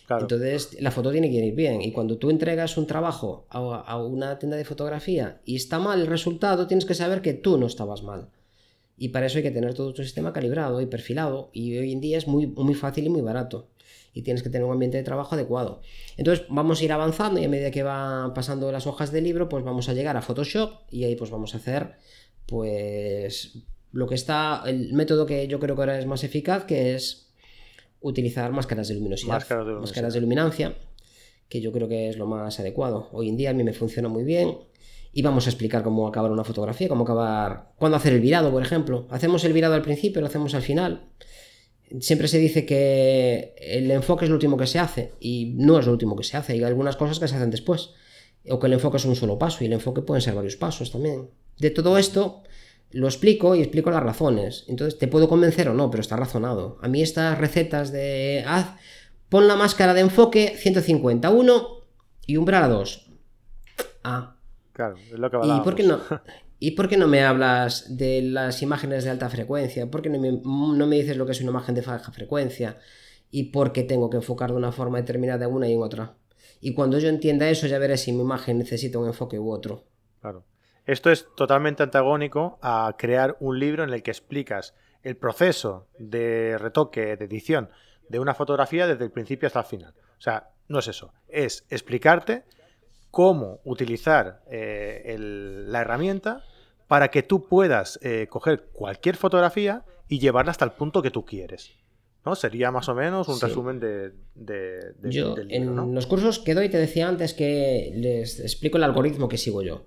entonces, la foto tiene que ir bien. Y cuando tú entregas un trabajo a, una tienda de fotografía y está mal el resultado, tienes que saber que tú no estabas mal. Y para eso hay que tener todo tu sistema calibrado y perfilado. Y hoy en día es muy, muy fácil y muy barato. Y tienes que tener un ambiente de trabajo adecuado. Entonces vamos a ir avanzando y a medida que van pasando las hojas del libro, pues vamos a llegar a Photoshop y ahí pues vamos a hacer pues lo que está, el método que yo creo que ahora es más eficaz, que es utilizar máscaras de luminosidad. Máscaras de, luminancia, que yo creo que es lo más adecuado. Hoy en día a mí me funciona muy bien. Y vamos a explicar cómo acabar una fotografía, cómo acabar. cuándo hacer el virado, por ejemplo. Hacemos el virado al principio, lo hacemos al final. Siempre se dice que el enfoque es lo último que se hace. Y no es lo último que se hace. Hay algunas cosas que se hacen después. O que el enfoque es un solo paso. Y el enfoque pueden ser varios pasos también. De todo esto, lo explico y explico las razones. Entonces, te puedo convencer o no, pero está razonado. A mí estas recetas de haz, pon la máscara de enfoque 151 y umbral a 2. Ah. Claro, es lo que ¿Y por qué no? ¿Y por qué no me hablas de las imágenes de alta frecuencia? ¿Por qué no me, no me dices lo que es una imagen de baja frecuencia? ¿Y por qué tengo que enfocar de una forma determinada en una y en otra? Y cuando yo entienda eso, ya veré si mi imagen necesita un enfoque u otro. Claro. Esto es totalmente antagónico a crear un libro en el que explicas el proceso de retoque, de edición de una fotografía desde el principio hasta el final. O sea, no es eso, es explicarte cómo utilizar eh, la herramienta para que tú puedas eh, coger cualquier fotografía y llevarla hasta el punto que tú quieres. ¿no? Sería más o menos un resumen de, yo, En los cursos que doy te decía antes que les explico el algoritmo que sigo yo.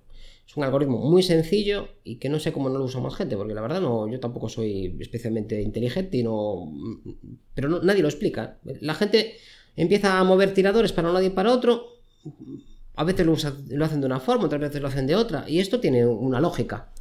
Es un algoritmo muy sencillo y que no sé cómo no lo usa más gente, porque la verdad no, yo tampoco soy especialmente inteligente y no. Pero nadie lo explica. La gente empieza a mover tiradores para un lado y para otro. A veces lo, hacen de una forma, otras veces lo hacen de otra. Y esto tiene una lógica.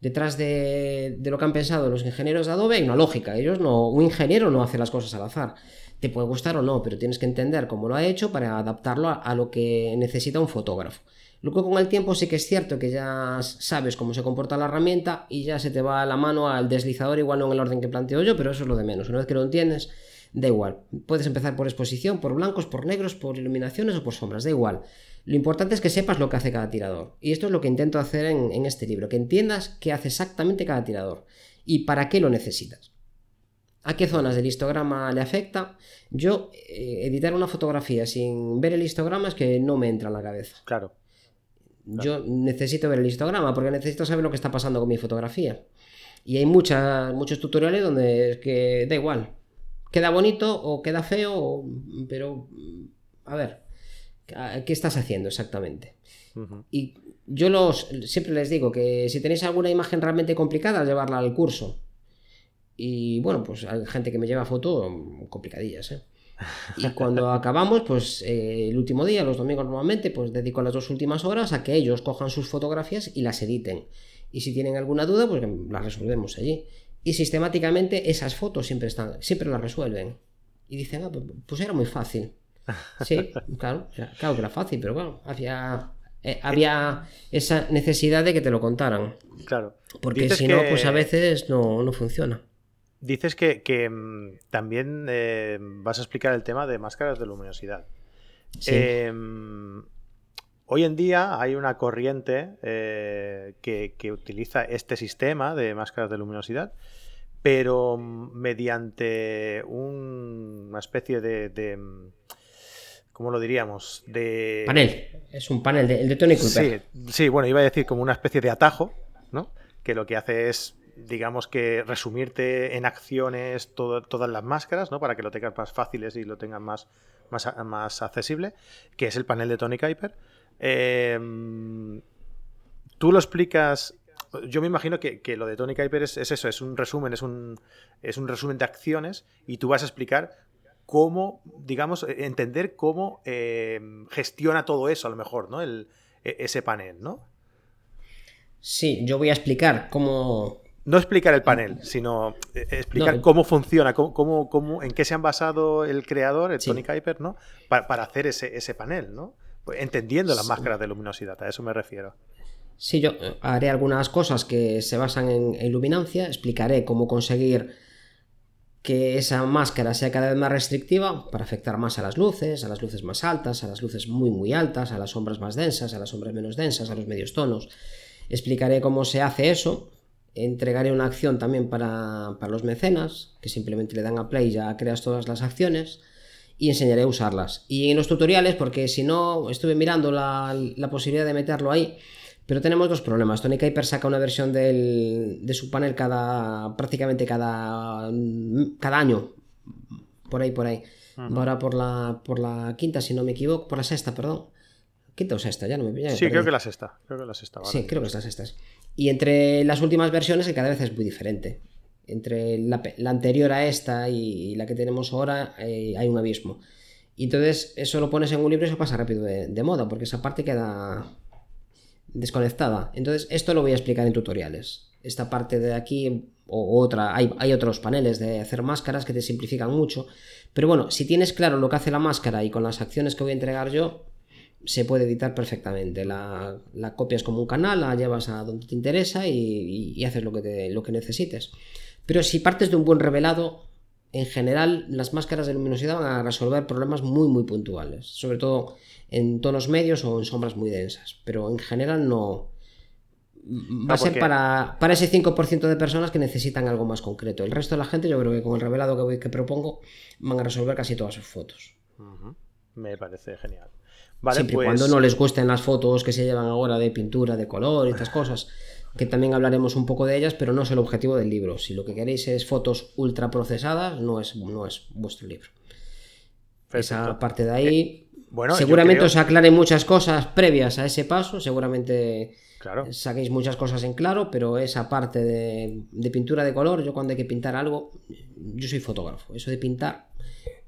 Detrás de, lo que han pensado los ingenieros de Adobe hay una lógica. Ellos no, un ingeniero no hace las cosas al azar. Te puede gustar o no, pero tienes que entender cómo lo ha hecho para adaptarlo a lo que necesita un fotógrafo. Luego con el tiempo sí que es cierto que ya sabes cómo se comporta la herramienta y ya se te va la mano al deslizador, igual no en el orden que planteo yo, pero eso es lo de menos. Una vez que lo entiendes, da igual. Puedes empezar por exposición, por blancos, por negros, por iluminaciones o por sombras, da igual. Lo importante es que sepas lo que hace cada tirador. Y esto es lo que intento hacer en, este libro, que entiendas qué hace exactamente cada tirador y para qué lo necesitas. ¿A qué zonas del histograma le afecta? Yo, eh, editar una fotografía sin ver el histograma es que no me entra en la cabeza. Claro. Yo necesito ver el histograma porque necesito saber lo que está pasando con mi fotografía. Y hay muchas, muchos tutoriales donde es que da igual. Queda bonito o queda feo, pero a ver, ¿Qué estás haciendo exactamente? Y yo los, siempre les digo que si tenéis alguna imagen realmente complicada, llevarla al curso. Y bueno, pues hay gente que me lleva foto complicadillas, ¿eh? Y cuando acabamos, pues eh, el último día, los domingos normalmente, pues dedico las dos últimas horas a que ellos cojan sus fotografías y las editen. Y si tienen alguna duda, pues las resolvemos allí. Y sistemáticamente esas fotos siempre están, siempre las resuelven. Y dicen, ah, pues, pues era muy fácil. Sí, claro, claro que era fácil, pero bueno, había, eh, había esa necesidad de que te lo contaran. Claro. Porque si no, pues a veces no, funciona. Dices que, mm, también eh, vas a explicar el tema de máscaras de luminosidad. Em, hoy en día hay una corriente eh, que, utiliza este sistema de máscaras de luminosidad, pero mm, mediante una especie de ¿cómo lo diríamos? De... Panel, es un panel, de, el de Tony Cooper. Sí, bueno, iba a decir como una especie de atajo, ¿no? Que lo que hace es, digamos que resumirte en acciones todas las máscaras, ¿no? Para que lo tengas más fáciles y lo tengas más, más, más accesible, que es el panel de Tony Kuiper. Em, tú lo explicas yo me imagino que, lo de Tony Kuiper es, es, eso, es un resumen, es un, es un resumen de acciones y tú vas a explicar cómo, digamos, entender cómo eh, gestiona todo eso, a lo mejor, ¿no? El, e, ese panel, ¿no? Sí, yo voy a explicar cómo. No explicar el panel, sino eh, explicar cómo funciona, cómo, cómo, en qué se han basado el creador, el Tony Kuiper, ¿no? Para, hacer ese, panel, ¿no? Pues entendiendo las máscaras de luminosidad, a eso me refiero. Sí, yo eh, haré algunas cosas que se basan en, en luminancia, explicaré cómo conseguir que esa máscara sea cada vez más restrictiva para afectar más a las luces, a las luces más altas, a las luces muy muy altas, a las sombras más densas, a las sombras menos densas, a los medios tonos. Explicaré cómo se hace eso, entregaré una acción también para, los mecenas, que simplemente le dan a play y ya creas todas las acciones, y enseñaré a usarlas. Y en los tutoriales, porque si no, estuve mirando la, la posibilidad de meterlo ahí, pero tenemos dos problemas. Tony Kuiper saca una versión de su panel cada prácticamente cada, cada año. Por ahí, por ahí. Ahora por la, por la quinta, si no me equivoco. Por la sexta, perdón. Quinta o sexta, ya no me Sí, creo que la sexta. Creo que la sexta Sí, creo que es la sexta. Y entre las últimas versiones, que cada vez es muy diferente. Entre la, anterior a esta y, la que tenemos ahora, eh, hay un abismo. Y entonces eso lo pones en un libro y se pasa rápido de, de moda, porque esa parte queda, desconectada. Entonces, esto lo voy a explicar en tutoriales. Esta parte de aquí o otra, hay, hay, otros paneles de hacer máscaras que te simplifican mucho. Pero bueno, si tienes claro lo que hace la máscara y con las acciones que voy a entregar yo, se puede editar perfectamente. La, la copias como un canal, la llevas a donde te interesa y, haces lo que, lo que necesites. Pero si partes de un buen revelado, en general las máscaras de luminosidad van a resolver problemas muy muy puntuales. Sobre todo en tonos medios o en sombras muy densas. Pero en general no. Va a ser para, para ese 5% de personas que necesitan algo más concreto. El resto de la gente, yo creo que con el revelado que, voy, que propongo, van a resolver casi todas sus fotos. Me parece genial. Siempre pues... cuando no les gusten las fotos que se llevan ahora de pintura, de color y estas cosas, que también hablaremos un poco de ellas, pero no es el objetivo del libro. Si lo que queréis es fotos ultra procesadas, no es, no es vuestro libro. Esa parte de ahí. Eh, seguramente os aclare muchas cosas previas a ese paso, seguramente claro. saquéis muchas cosas en claro, pero esa parte de, pintura de color, yo cuando hay que pintar algo, yo soy fotógrafo, eso de pintar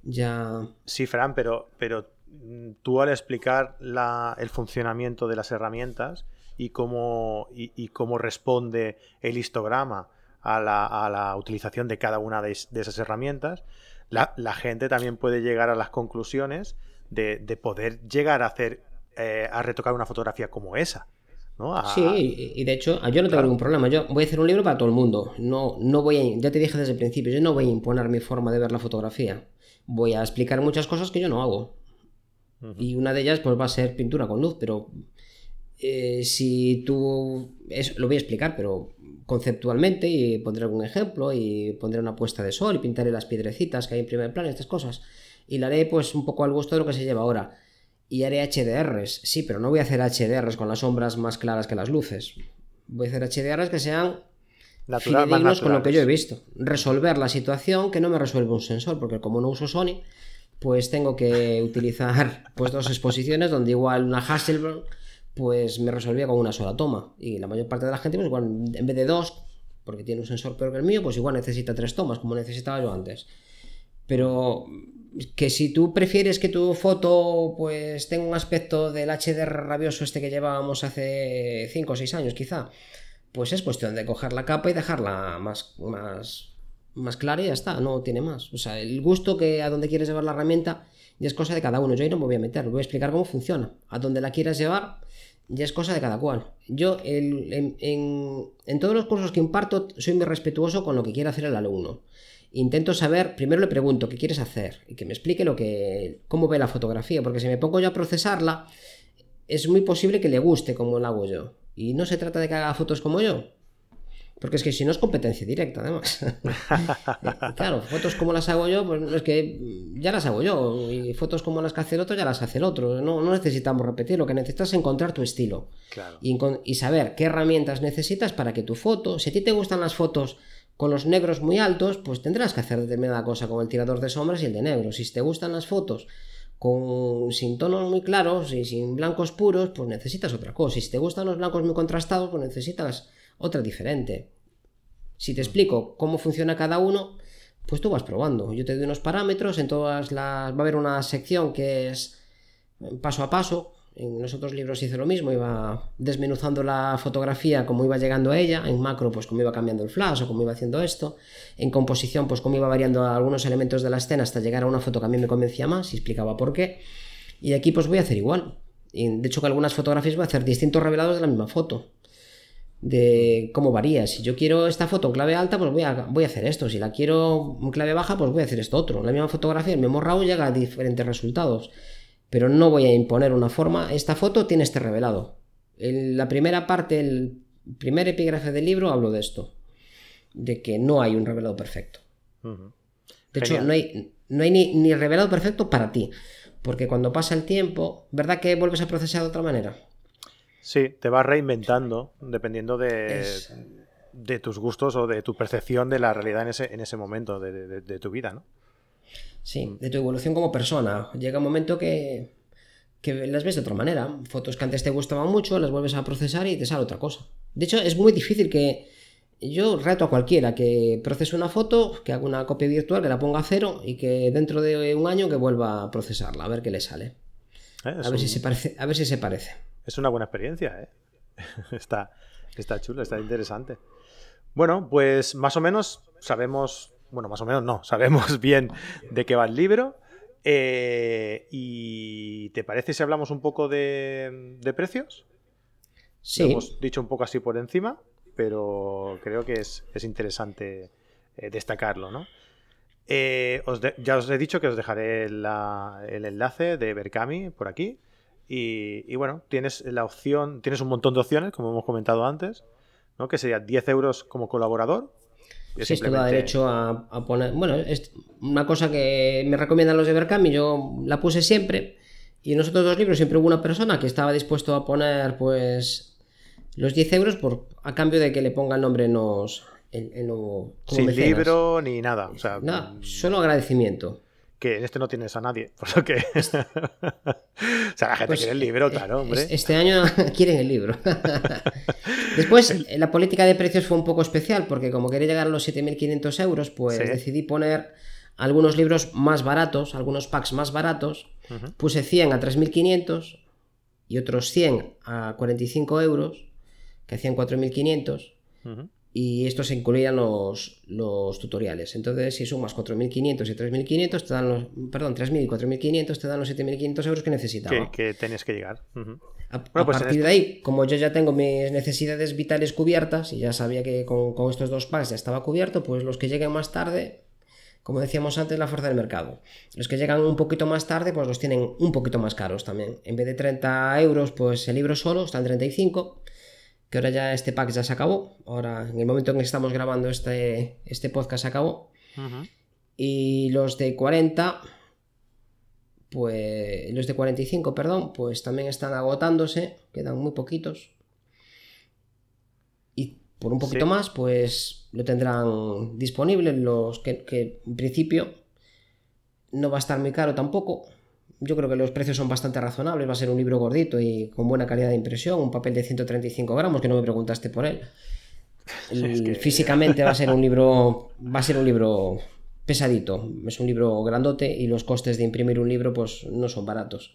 ya... Sí, Fran, pero, pero tú al explicar el funcionamiento de las herramientas y cómo, y, cómo responde el histograma a la, utilización de cada una de, esas herramientas, la, la gente también puede llegar a las conclusiones de, poder llegar a hacer eh, a retocar una fotografía como esa. ¿no? Sí, y de hecho, yo no tengo ningún problema. Yo voy a hacer un libro para todo el mundo. No, no voy a, ya te dije desde el principio, yo no voy a imponer mi forma de ver la fotografía. Voy a explicar muchas cosas que yo no hago. Y una de ellas pues va a ser pintura con luz, pero eh, si tú... lo voy a explicar, pero conceptualmente y pondré algún ejemplo y pondré una puesta de sol y pintaré las piedrecitas que hay en primer plano, estas cosas. Y la haré pues un poco al gusto de lo que se lleva ahora. Y haré HDRs, sí, pero no voy a hacer HDRs con las sombras más claras que las luces. Voy a hacer HDRs que sean fidedignos con lo que yo he visto. Resolver la situación que no me resuelve un sensor, porque como no uso Sony, pues tengo que utilizar pues dos exposiciones donde igual una Hasselblad pues me resolvía con una sola toma. Y la mayor parte de la gente, pues igual en vez de dos, porque tiene un sensor peor que el mío, pues igual necesita tres tomas, como necesitaba yo antes. Pero que si tú prefieres que tu foto pues tenga un aspecto del HDR rabioso este que llevábamos hace 5 o 6 años quizá, pues es cuestión de coger la capa y dejarla más, más, más clara y ya está, no tiene más. O sea, el gusto que a donde quieres llevar la herramienta ya es cosa de cada uno. Yo ahí no me voy a meter, voy a explicar cómo funciona. A donde la quieras llevar ya es cosa de cada cual. Yo en, en, todos los cursos que imparto soy muy respetuoso con lo que quiere hacer el alumno. Intento saber, primero le pregunto qué quieres hacer y que me explique lo que, cómo ve la fotografía, porque si me pongo yo a procesarla, es muy posible que le guste como la hago yo. Y no se trata de que haga fotos como yo, porque es que si no es competencia directa, además. claro, fotos como las hago yo, pues es que ya las hago yo. Y fotos como las que hace el otro, ya las hace el otro. No, necesitamos repetir, lo que necesitas es encontrar tu estilo. Y, saber qué herramientas necesitas para que tu foto, si a ti te gustan las fotos con los negros muy altos, pues tendrás que hacer determinada cosa con el tirador de sombras y el de negro. Si te gustan las fotos con, sin tonos muy claros y sin blancos puros, pues necesitas otra cosa. Si te gustan los blancos muy contrastados, pues necesitas otra diferente. Si te explico cómo funciona cada uno, pues tú vas probando. Yo te doy unos parámetros, en todas las... va a haber una sección que es paso a paso. En los otros libros hice lo mismo, iba desmenuzando la fotografía como iba llegando a ella, en macro pues cómo iba cambiando el flash o cómo iba haciendo esto, en composición pues cómo iba variando algunos elementos de la escena hasta llegar a una foto que a mí me convencía más y explicaba por qué. Y aquí pues voy a hacer igual. Y de hecho que algunas fotografías voy a hacer distintos revelados de la misma foto de cómo varía. Si yo quiero esta foto en clave alta, pues voy a, voy a hacer esto. Si la quiero en clave baja, pues voy a hacer esto otro. La misma fotografía, el mismo RAW llega a diferentes resultados. Pero no voy a imponer una forma. Esta foto tiene este revelado. En la primera parte, el primer epígrafe del libro, hablo de esto. De que no hay un revelado perfecto. De hecho, no hay, no hay ni, ni revelado perfecto para ti. Porque cuando pasa el tiempo, ¿verdad que vuelves a procesar de otra manera? Sí, te vas reinventando dependiendo de, de, tus gustos o de tu percepción de la realidad en ese, en ese momento de, tu vida, ¿no? Sí, mm. de tu evolución como persona. Llega un momento que, que las ves de otra manera. Fotos que antes te gustaban mucho, las vuelves a procesar y te sale otra cosa. De hecho, es muy difícil que... Yo reto a cualquiera que procese una foto, que haga una copia virtual, que la ponga a cero y que dentro de un año que vuelva a procesarla, a ver qué le sale. Eh, a, ver si se parece, a ver si se parece. Es una buena experiencia, ¿eh? está, está chulo, está interesante. Bueno, pues más o menos sabemos, bueno, más o menos no, sabemos bien de qué va el libro. Eh, ¿Y te parece si hablamos un poco de, precios? Sí. hemos dicho un poco así por encima, pero creo que es, interesante eh, destacarlo, ¿no? Eh, ya os he dicho que os dejaré el enlace de Berkami por aquí. Y, bueno, tienes la opción, tienes un montón de opciones, como hemos comentado antes, ¿no? que sería 10 euros como colaborador. Sí, esto da derecho a, poner. Bueno, es una cosa que me recomiendan los de Berkami, yo la puse siempre. Y en los otros dos libros siempre hubo una persona que estaba dispuesto a poner, pues, los 10 euros por, a cambio de que le ponga el nombre en los. Sin libro ni nada. O sea, nada, solo agradecimiento que en este no tienes a nadie, por lo que... o sea, la gente pues, quiere el libro, claro, hombre. Este año quieren el libro. Después, la política de precios fue un poco especial, porque como quería llegar a los 7.500 euros, pues decidí poner algunos libros más baratos, algunos packs más baratos. Puse 100 a 3.500 y otros 100 a 45 euros, que hacían 4.500. y estos se incluían los, los tutoriales. Entonces, si sumas 4.500 y 3.500, te dan los, perdón, 3.000 y 4.500 te dan los 7.500 euros que necesitaba. Que, que tenías que llegar. A, pues partir de ahí, como yo ya tengo mis necesidades vitales cubiertas y ya sabía que con, con, estos dos packs ya estaba cubierto, pues los que lleguen más tarde, como decíamos antes, la fuerza del mercado. Los que llegan un poquito más tarde, pues los tienen un poquito más caros también. En vez de 30 euros, pues el libro solo está en 35 que ahora ya este pack ya se acabó. Ahora, en el momento en que estamos grabando este, este podcast, se acabó. Y los de 40, pues los de 45, perdón, pues también están agotándose, quedan muy poquitos. Y por un poquito más, pues lo tendrán disponible, los que, que en principio no va a estar muy caro tampoco yo creo que los precios son bastante razonables. Va a ser un libro gordito y con buena calidad de impresión, un papel de 135 gramos, que no me preguntaste por él. Físicamente va a ser un libro. Va a ser un libro pesadito. Es un libro grandote y los costes de imprimir un libro, pues no son baratos.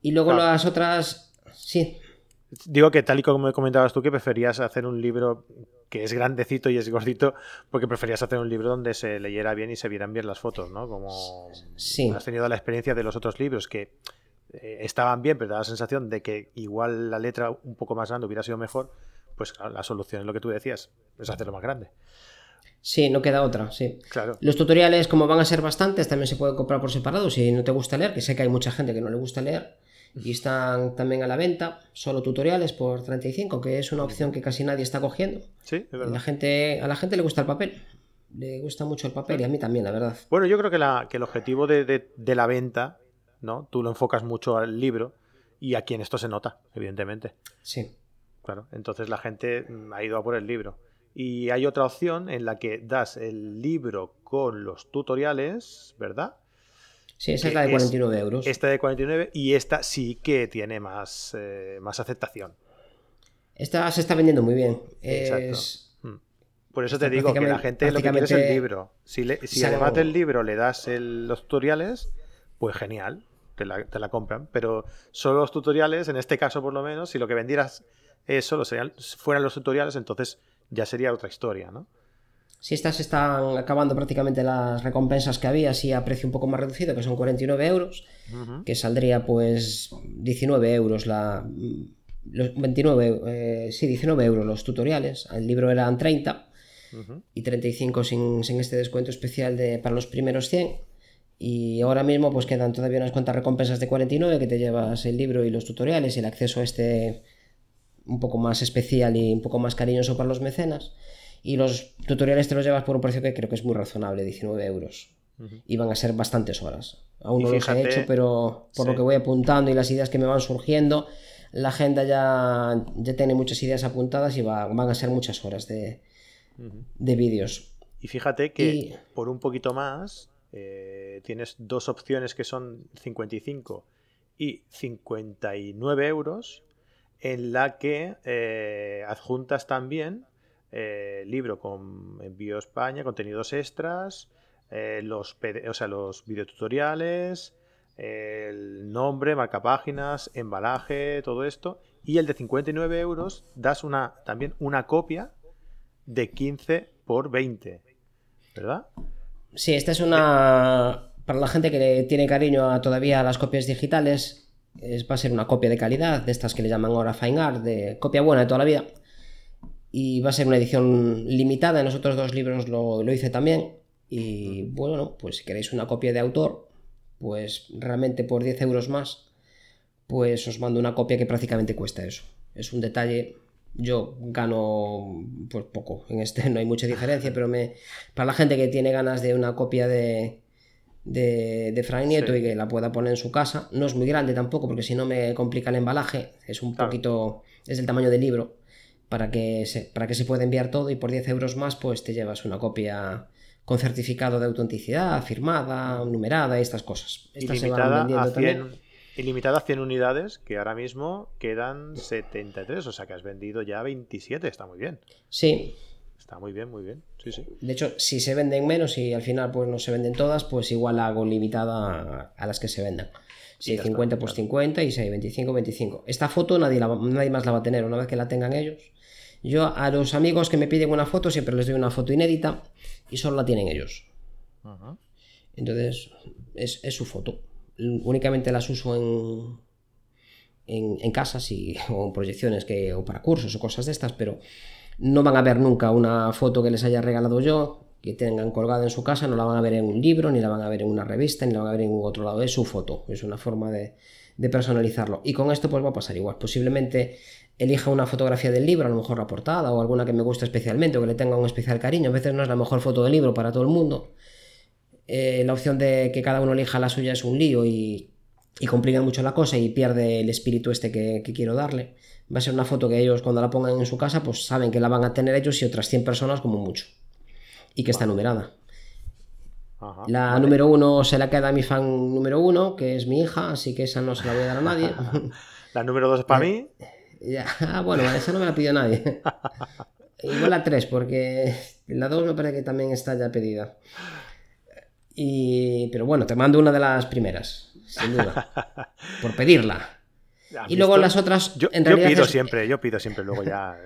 Y luego las otras. Sí. Digo que tal y como me comentabas tú, que preferías hacer un libro que es grandecito y es gordito, porque preferías hacer un libro donde se leyera bien y se vieran bien las fotos, ¿no? Como has tenido la experiencia de los otros libros que eh, estaban bien, pero da la sensación de que igual la letra un poco más grande hubiera sido mejor, pues la solución es lo que tú decías, es hacerlo más grande. Sí, no queda otra, sí. Claro. Los tutoriales, como van a ser bastantes, también se pueden comprar por separado si no te gusta leer, que sé que hay mucha gente que no le gusta leer y están también a la venta, solo tutoriales por 35, que es una opción que casi nadie está cogiendo. Sí, es verdad. La gente, a la gente le gusta el papel, le gusta mucho el papel y a mí también, la verdad. Bueno, yo creo que, la, que el objetivo de, de, la venta, ¿no? Tú lo enfocas mucho al libro y aquí en esto se nota, evidentemente. Sí. Claro, entonces la gente mm, ha ido a por el libro. Y hay otra opción en la que das el libro con los tutoriales, ¿verdad? Sí, esa es la de 49 euros. Esta de 49 y esta sí que tiene más, eh, más aceptación. Esta se está vendiendo muy bien. Exacto. Hmm. Por eso te digo que la gente lo que quiere es el libro. Si, si además del libro le das los tutoriales, pues genial, te la, te la, compran. Pero solo los tutoriales, en este caso por lo menos, si lo que vendieras es solo serían, fueran los tutoriales, entonces ya sería otra historia, ¿no? Si estas están acabando prácticamente las recompensas que había, así a precio un poco más reducido, que son 49 euros, que saldría pues 19 euros la... Los 29, eh, sí, 19 euros los tutoriales, el libro eran 30 y 35 sin, sin, este descuento especial de, para los primeros 100 y ahora mismo pues quedan todavía unas cuantas recompensas de 49 que te llevas el libro y los tutoriales y el acceso a este un poco más especial y un poco más cariñoso para los mecenas y los tutoriales te los llevas por un precio que creo que es muy razonable, 19 euros. Y van a ser bastantes horas. Aún no los he hecho, pero por lo que voy apuntando y las ideas que me van surgiendo, la agenda ya, ya tiene muchas ideas apuntadas y van a ser muchas horas de, de vídeos. Y fíjate que por un poquito más eh, tienes dos opciones que son 55 y 59 euros, en la que eh, adjuntas también eh, libro con envío a España, contenidos extras, eh, los, o sea, los videotutoriales, el nombre, marca páginas, embalaje, todo esto. Y el de 59 euros das una, también una copia de 15 por 20. ¿Verdad? Sí, esta es una... Para la gente que tiene cariño a todavía las copias digitales, es, va a ser una copia de calidad, de estas que le llaman ahora Fine Art, de copia buena de toda la vida y va a ser una edición limitada. En los otros dos libros lo, hice también. Y bueno, pues si queréis una copia de autor, pues realmente por 10 euros más, pues os mando una copia que prácticamente cuesta eso. Es un detalle. Yo gano pues poco en este, no hay mucha diferencia, pero me, para la gente que tiene ganas de una copia de, de, de Frank Nieto y que la pueda poner en su casa, no es muy grande tampoco, porque si no me complica el embalaje, es un poquito, es el tamaño del libro para que, se, para que se pueda enviar todo y por 10 euros más pues te llevas una copia con certificado de autenticidad, firmada, numerada y estas cosas. Estas ilimitada, se van a 100, ilimitada a 100 unidades que ahora mismo quedan 73, o sea que has vendido ya 27, está muy bien. Sí. Está muy bien, muy bien. Sí, sí. De hecho, si se venden menos y al final pues no se venden todas, pues igual hago limitada a las que se vendan. Si hay 50, pues 50 y si hay 25, 25. Esta foto nadie, nadie más la va a tener una vez que la tengan ellos Yo a los amigos que me piden una foto siempre les doy una foto inédita y solo la tienen ellos. Entonces, es, su foto. Únicamente las uso en, en, en casas y, o en proyecciones que, o para cursos o cosas de estas, pero no van a ver nunca una foto que les haya regalado yo, que tengan colgada en su casa, no la van a ver en un libro, ni la van a ver en una revista, ni la van a ver en ningún otro lado. Es su foto, es una forma de, personalizarlo. Y con esto pues va a pasar igual. Posiblemente elija una fotografía del libro, a lo mejor la portada, o alguna que me guste especialmente, o que le tenga un especial cariño. A veces no es la mejor foto del libro para todo el mundo. Eh, la opción de que cada uno elija la suya es un lío y, complica mucho la cosa y pierde el espíritu este que, quiero darle. Va a ser una foto que ellos cuando la pongan en su casa pues saben que la van a tener ellos y otras 100 personas como mucho. Y que está numerada. la número uno se la queda a mi fan número uno, que es mi hija, así que esa no se la voy a dar a nadie. la número dos es para mí. Ah, bueno, esa no me la pidió nadie. Igual la 3, porque la 2 me parece que también está ya pedida. Y... Pero bueno, te mando una de las primeras, sin duda. por pedirla. Y luego las otras. Yo, en realidad pido siempre, yo pido siempre, luego ya.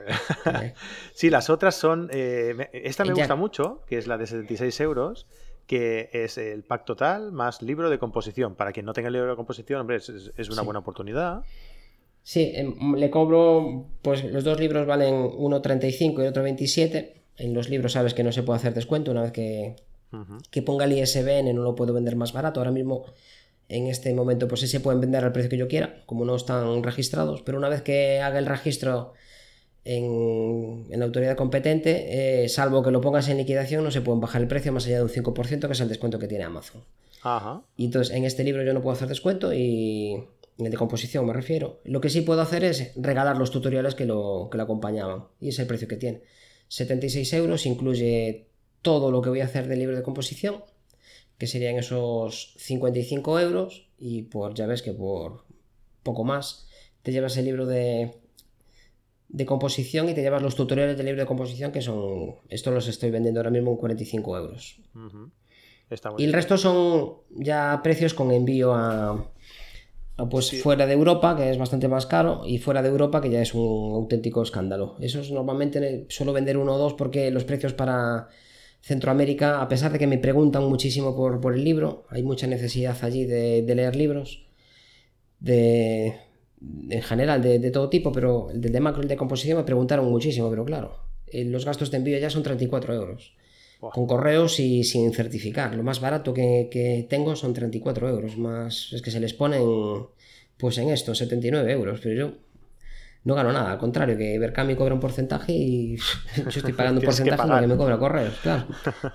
sí, las otras son. Eh, esta me gusta mucho, que es la de 76 euros, que es el pack total más libro de composición. Para quien no tenga el libro de composición, hombre, es, una buena oportunidad. Sí, em, le cobro, pues los dos libros valen 1,35 y otro 27. En los libros sabes que no se puede hacer descuento una vez que, que ponga el ISBN, no lo puedo vender más barato. Ahora mismo, en este momento, pues sí se pueden vender al precio que yo quiera, como no están registrados, pero una vez que haga el registro en, la autoridad competente, eh, salvo que lo pongas en liquidación, no se pueden bajar el precio más allá de un 5%, que es el descuento que tiene Amazon. Y entonces en este libro yo no puedo hacer descuento y de composición me refiero. Lo que sí puedo hacer es regalar los tutoriales que lo, que lo acompañaban. Y es el precio que tiene. 76 euros incluye todo lo que voy a hacer del libro de composición, que serían esos 55 euros. Y por, ya ves que por poco más te llevas el libro de, de composición y te llevas los tutoriales del libro de composición, que son, esto los estoy vendiendo ahora mismo en 45 euros. y el resto son ya precios con envío a, pues fuera de Europa, que es bastante más caro, y fuera de Europa, que ya es un auténtico escándalo. Eso es normalmente suelo vender uno o dos porque los precios para Centroamérica, a pesar de que me preguntan muchísimo por, por el libro, hay mucha necesidad allí de, leer libros, de, en general, de, todo tipo, pero el de macro, el de composición, me preguntaron muchísimo, pero claro, eh, los gastos de envío ya son 34 euros. Con correos y sin certificar. Lo más barato que, tengo son 34 euros. Más es que se les ponen pues en esto, 79 euros. Pero yo no gano nada. Al contrario, que Berkami cobra un porcentaje y yo estoy pagando un porcentaje de lo que me cobra correos. Claro,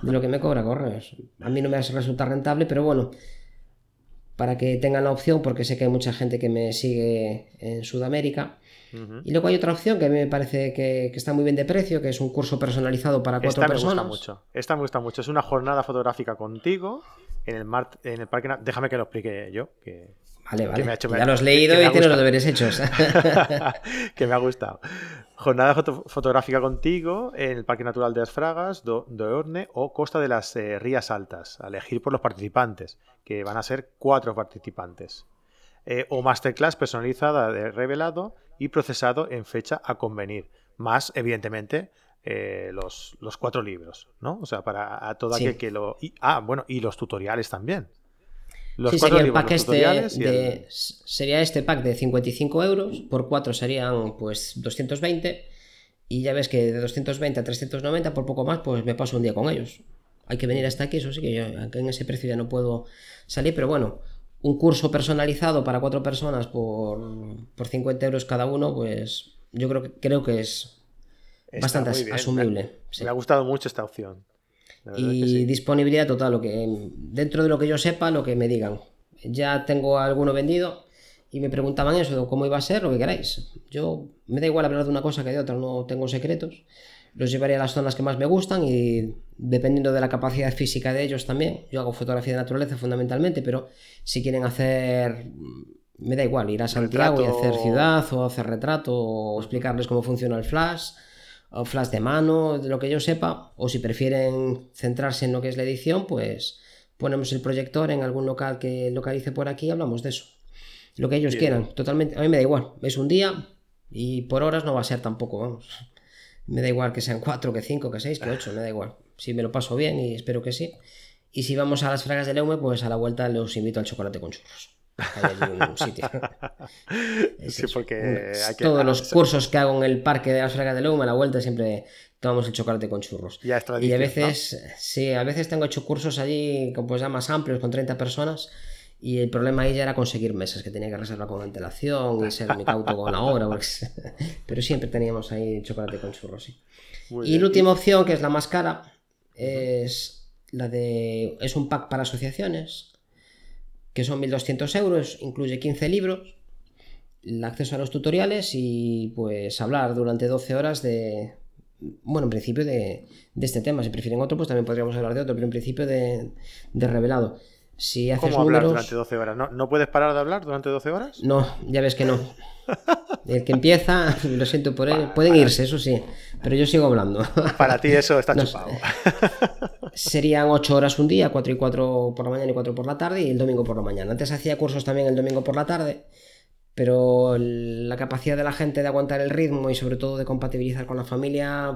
de lo que me cobra correos. A mí no me resulta rentable, pero bueno, para que tengan la opción, porque sé que hay mucha gente que me sigue en Sudamérica y luego hay otra opción que a mí me parece que, está muy bien de precio, que es un curso personalizado para cuatro Esta personas. Me gusta mucho. Esta me gusta mucho. Es una jornada fotográfica contigo en el, en el parque. Déjame que lo explique yo. Que, vale, vale. ya lo has leído y tienes los deberes hechos. que me ha gustado. Jornada fotográfica contigo en el Parque Natural de Asfragas, do, Orne o Costa de las eh, Rías Altas, a elegir por los participantes, que van a ser cuatro participantes. Eh, o masterclass personalizada de revelado y procesado en fecha a convenir. Más, evidentemente, eh, los, cuatro libros, ¿no? O sea, para a todo aquel que lo. ah, bueno, y los tutoriales también. Los sí, sería el pack este Sería este pack de 55 euros, por cuatro serían pues 220. Y ya ves que de 220 a 390, por poco más, pues me paso un día con ellos. Hay que venir hasta aquí, eso sí que yo en ese precio ya no puedo salir, pero bueno, un curso personalizado para cuatro personas por, por 50 euros cada uno, pues yo creo que, creo que es bastante asumible. Me, ha gustado mucho esta opción. Y disponibilidad total, lo que dentro de lo que yo sepa, lo que me digan. Ya tengo alguno vendido y me preguntaban eso, cómo iba a ser, lo que queráis. Yo me da igual hablar de una cosa que de otra, no tengo secretos los llevaré a las zonas que más me gustan y dependiendo de la capacidad física de ellos también. Yo hago fotografía de naturaleza fundamentalmente, pero si quieren hacer, me da igual, ir a Santiago y hacer ciudad o hacer retrato o explicarles cómo funciona el flash o flash de mano, de lo que yo sepa, o si prefieren centrarse en lo que es la edición, pues ponemos el proyector en algún local que localice por aquí y hablamos de eso. Lo que ellos quieran, totalmente, a mí me da igual, es un día y por horas no va a ser tampoco, vamos Me da igual que sean cuatro, que cinco, que seis, que ocho, me da igual. Si me lo paso bien y espero que sí. Y si vamos a las fragas de Leume, pues a la vuelta los invito al chocolate con churros. Hay un sitio. sí, porque todos los cursos que hago en el parque de las fragas de Leume, a la vuelta siempre tomamos el chocolate con churros. y a veces, sí, a veces tengo hecho cursos allí pues ya más amplios, con 30 personas. Y el problema ahí ya era conseguir mesas, que tenía que reservar con antelación y ser mi cauto con la obra. Pero siempre teníamos ahí chocolate con churros, sí. y la última opción, que es la más cara, es la de. Es un pack para asociaciones, que son 1.200 euros, incluye 15 libros, el acceso a los tutoriales y pues hablar durante 12 horas de, bueno, en principio de, este tema. Si prefieren otro, pues también podríamos hablar de otro, pero en principio de, revelado. Si haces ¿Cómo hablar durante 12 horas? ¿No, puedes parar de hablar durante 12 horas? No, ya ves que no. El que empieza, lo siento por él, pueden irse, eso sí, pero yo sigo hablando. Para ti eso está chupado. Serían 8 horas un día, 4 y 4 por la mañana y 4 por la tarde, y el domingo por la mañana. Antes hacía cursos también el domingo por la tarde, pero la capacidad de la gente de aguantar el ritmo y sobre todo de compatibilizar con la familia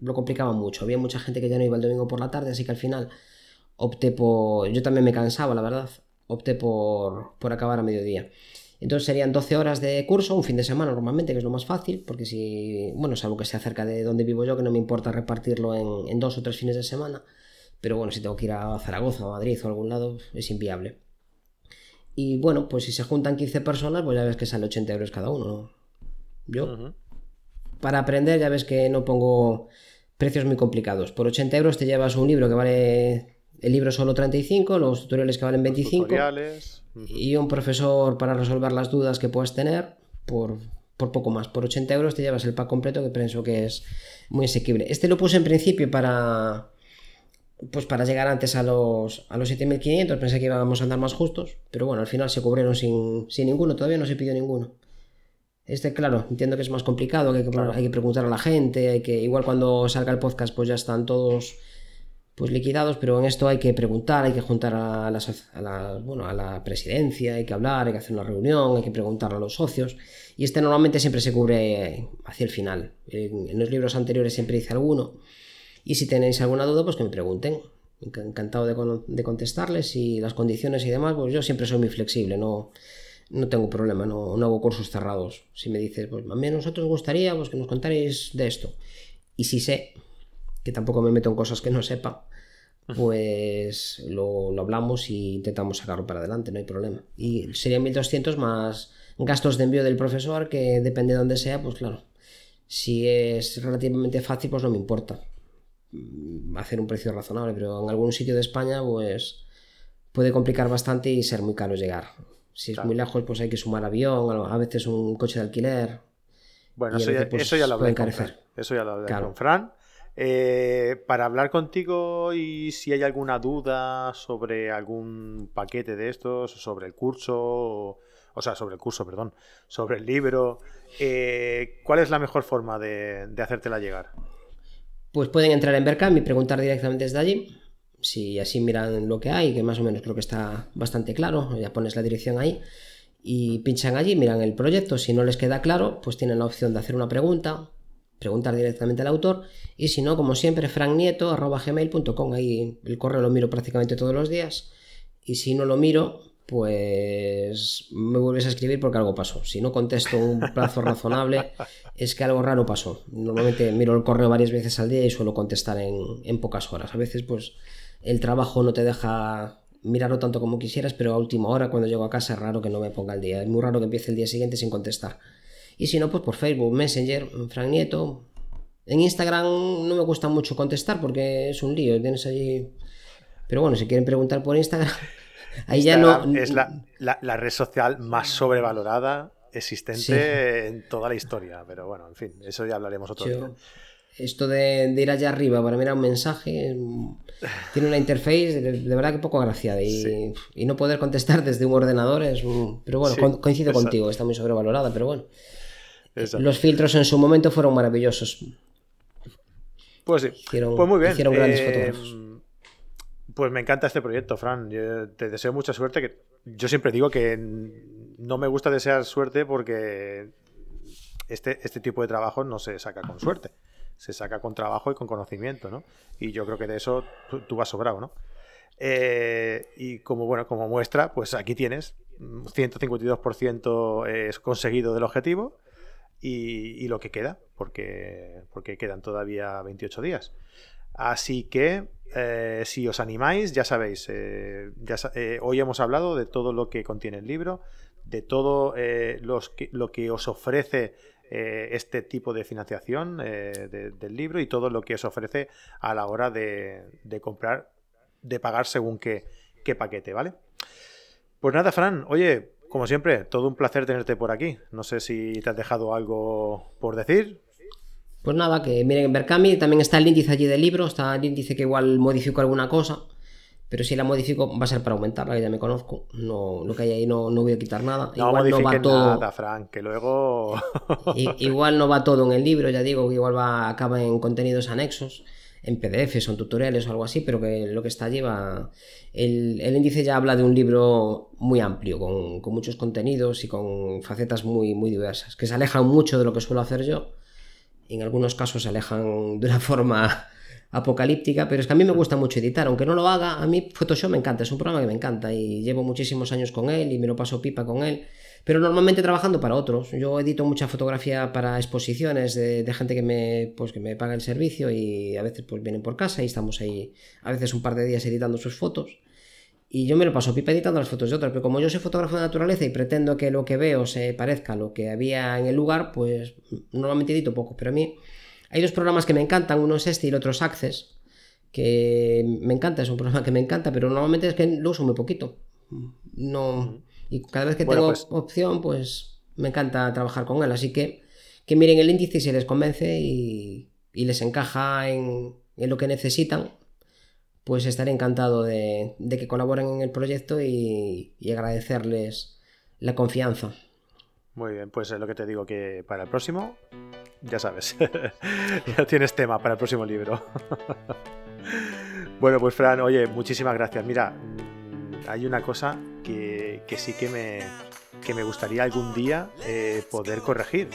lo complicaba mucho. Había mucha gente que ya no iba el domingo por la tarde, así que al final opté por... Yo también me cansaba, la verdad. Opté por, por acabar a mediodía. Entonces serían 12 horas de curso, un fin de semana normalmente, que es lo más fácil, porque si, bueno, es algo que sea cerca de donde vivo yo, que no me importa repartirlo en, en dos o tres fines de semana, pero bueno, si tengo que ir a Zaragoza o Madrid o algún lado, es inviable. Y bueno, pues si se juntan 15 personas, pues ya ves que sale 80 euros cada uno. Yo, para aprender, ya ves que no pongo precios muy complicados. Por 80 euros te llevas un libro que vale el libro solo 35, los tutoriales que valen 25 y un profesor para resolver las dudas que puedas tener por, por, poco más. Por 80 euros te llevas el pack completo que pienso que es muy asequible. Este lo puse en principio para pues para llegar antes a los, a los 7500 pensé que íbamos a andar más justos, pero bueno, al final se cubrieron sin, ninguno, todavía no se pidió ninguno. Este, claro, entiendo que es más complicado, que hay que, hay que preguntar a la gente, hay que, igual cuando salga el podcast pues ya están todos pues liquidados, pero en esto hay que preguntar, hay que juntar a, la, bueno, a la presidencia, hay que hablar, hay que hacer una reunión, hay que preguntar a los socios, y este normalmente siempre se cubre hacia el final. En, los libros anteriores siempre hice alguno, y si tenéis alguna duda, pues que me pregunten. Encantado de, contestarles y las condiciones y demás, pues yo siempre soy muy flexible, no, no tengo problema, no, hago cursos cerrados. Si me dices, pues a mí a nosotros nos gustaría pues, que nos contarais de esto. Y si sé, que tampoco me meto en cosas que no sepa, pues lo, lo hablamos y intentamos sacarlo para adelante, no hay problema. Y serían 1200 más gastos de envío del profesor, que depende de dónde sea, pues claro. Si es relativamente fácil, pues no me importa Mm, hacer un precio razonable, pero en algún sitio de España pues puede complicar bastante y ser muy caro llegar. Si es muy lejos, pues hay que sumar avión, a veces un coche de alquiler. Bueno, eso, ya, pues, lo hablé con Fran. Eso ya lo hablé con Fran. Eh, para hablar contigo y si hay alguna duda sobre algún paquete de estos, sobre el curso, o, sea, sobre el curso, perdón, sobre el libro, eh, ¿cuál es la mejor forma de, hacértela llegar? pues pueden entrar en Berkam y preguntar directamente desde allí. Si así miran lo que hay, que más o menos creo que está bastante claro, ya pones la dirección ahí y pinchan allí, miran el proyecto. Si no les queda claro, pues tienen la opción de hacer una pregunta, preguntar directamente al autor y si no, como siempre, franknieto.gmail.com, ahí el correo lo miro prácticamente todos los días y si no lo miro, pues me vuelves a escribir porque algo pasó. Si no contesto un plazo razonable, es que algo raro pasó. Normalmente miro el correo varias veces al día y suelo contestar en, pocas horas. A veces, pues, el trabajo no te deja mirarlo tanto como quisieras, pero a última hora, cuando llego a casa, es raro que no me ponga el día. Es muy raro que empiece el día siguiente sin contestar. Y si no, pues por Facebook, Messenger, Frank Nieto. En Instagram no me gusta mucho contestar porque es un lío. Tienes allí. Pero bueno, si quieren preguntar por Instagram. Ahí ya no... Es la, red social más sobrevalorada existente en toda la historia. Pero bueno, en fin, eso ya hablaremos otro día. Esto de, ir allá arriba para mirar un mensaje tiene una interface de, verdad que poco agraciada y, no poder contestar desde un ordenador es pero bueno coincido contigo está muy sobrevalorada pero bueno los filtros en su momento fueron maravillosos pues sí pues muy bien hicieron grandes eh, fotógrafos pues me encanta este proyecto, Fran. te deseo mucha suerte. Que yo siempre digo que no me gusta desear suerte porque este, este tipo de trabajo no se saca con suerte. se saca con trabajo y con conocimiento, ¿no? Y yo creo que de eso tú, vas sobrado, ¿no? Eh, y como, bueno, como muestra, pues aquí tienes 152% es conseguido del objetivo y, lo que queda, porque, porque quedan todavía 28 días. Así que eh, si os animáis, ya sabéis, eh, ya, hoy hemos hablado de todo lo que contiene el libro, de todo los lo que os ofrece eh, este tipo de financiación eh, del libro y todo lo que os ofrece a la hora de, comprar, de pagar según qué, qué, paquete, ¿vale? Pues nada, Fran, oye, como siempre, todo un placer tenerte por aquí. No sé si te has dejado algo por decir. Pues nada, que miren en Berkami también está el índice allí del libro, está el índice que igual modificó alguna cosa. Pero si la modifico va a ser para aumentarla, que ya me conozco. No, lo que hay ahí no, no voy a quitar nada. No igual no va todo. Nada, Frank, que luego. igual no va todo en el libro, ya digo, que igual va, acaba en contenidos anexos, en PDFs o en tutoriales o algo así, pero que lo que está allí va. El, el índice ya habla de un libro muy amplio, con, con, muchos contenidos y con facetas muy, muy diversas, que se alejan mucho de lo que suelo hacer yo. En algunos casos se alejan de una forma apocalíptica, pero es que a mí me gusta mucho editar, aunque no lo haga, a mí Photoshop me encanta, es un programa que me encanta y llevo muchísimos años con él y me lo paso pipa con él, pero normalmente trabajando para otros. Yo edito mucha fotografía para exposiciones de, gente que me, pues, que me paga el servicio y a veces pues vienen por casa y estamos ahí a veces un par de días editando sus fotos. Y yo me lo paso pipa editando las fotos de otros, pero como yo soy fotógrafo de naturaleza y pretendo que lo que veo se parezca a lo que había en el lugar, pues normalmente edito poco, pero a mí hay dos programas que me encantan, uno es este y el otro es Access, que me encanta, es un programa que me encanta, pero normalmente es que lo uso muy poquito. No, y cada vez que tengo pues opción, pues me encanta trabajar con él, así que que miren el índice y si les convence y, les encaja en, lo que necesitan, pues estaré encantado de, que colaboren en el proyecto y, y agradecerles la confianza. Muy bien, pues es lo que te digo que para el próximo, ya sabes, ya tienes tema para el próximo libro. bueno, pues Fran, oye, muchísimas gracias. Mira, hay una cosa que, sí que me, que me gustaría algún día eh, poder corregir,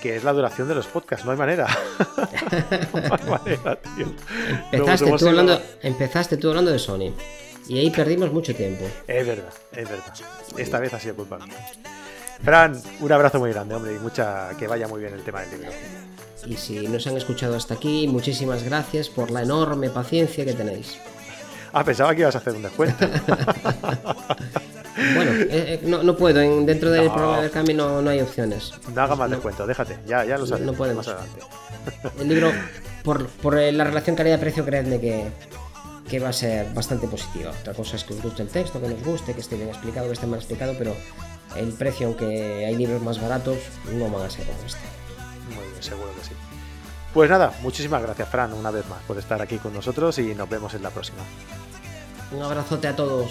que es la duración de los podcasts. No hay manera. no hay manera, tío. Empezaste, tú hablando, empezaste tú hablando de Sony. Y ahí perdimos mucho tiempo. Es verdad, es verdad. Esta vez ha sido culpa mía. Fran, un abrazo muy grande, hombre, y mucha que vaya muy bien el tema del libro. Y si nos han escuchado hasta aquí, muchísimas gracias por la enorme paciencia que tenéis. Ah, pensaba que ibas a hacer un descuento. bueno, eh, eh, no, puedo, dentro del programa del camino no, hay opciones. No haga más descuento, déjate, ya, ya lo sabes. No, podemos. Más adelante. El libro, por, por la relación calidad-precio, creedme que, que va a ser bastante positiva. Otra cosa es que os guste el texto, que nos guste, que esté bien explicado, que esté mal explicado, pero el precio, aunque hay libros más baratos, no van a ser como este. Muy bien, seguro que sí. Pues nada, muchísimas gracias, Fran, una vez más por estar aquí con nosotros y nos vemos en la próxima. Un abrazote a todos.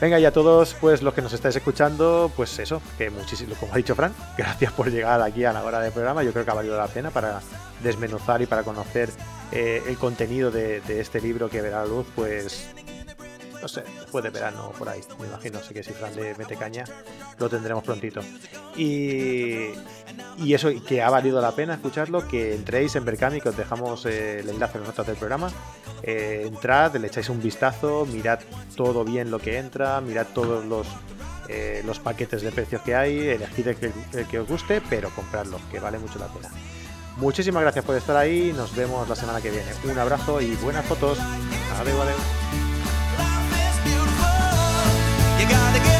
Venga, y a todos, pues los que nos estáis escuchando, pues eso, que muchísimo, como ha dicho Fran, gracias por llegar aquí a la hora del programa. Yo creo que ha valido la pena para desmenuzar y para conocer eh, el contenido de, de, este libro que verá la luz, pues no sé, después de verano por ahí, me imagino, sé que si Fran le mete caña, lo tendremos prontito. Y, y eso, que ha valido la pena escucharlo, que entréis en Berkami, que os dejamos eh, el enlace en las notas del programa. Eh, entrad, le echáis un vistazo, mirad todo bien lo que entra, mirad todos los, eh, los paquetes de precios que hay, elegid el que, el que os guste, pero compradlo, que vale mucho la pena. Muchísimas gracias por estar ahí, nos vemos la semana que viene. Un abrazo y buenas fotos. Adiós, adiós. gotta get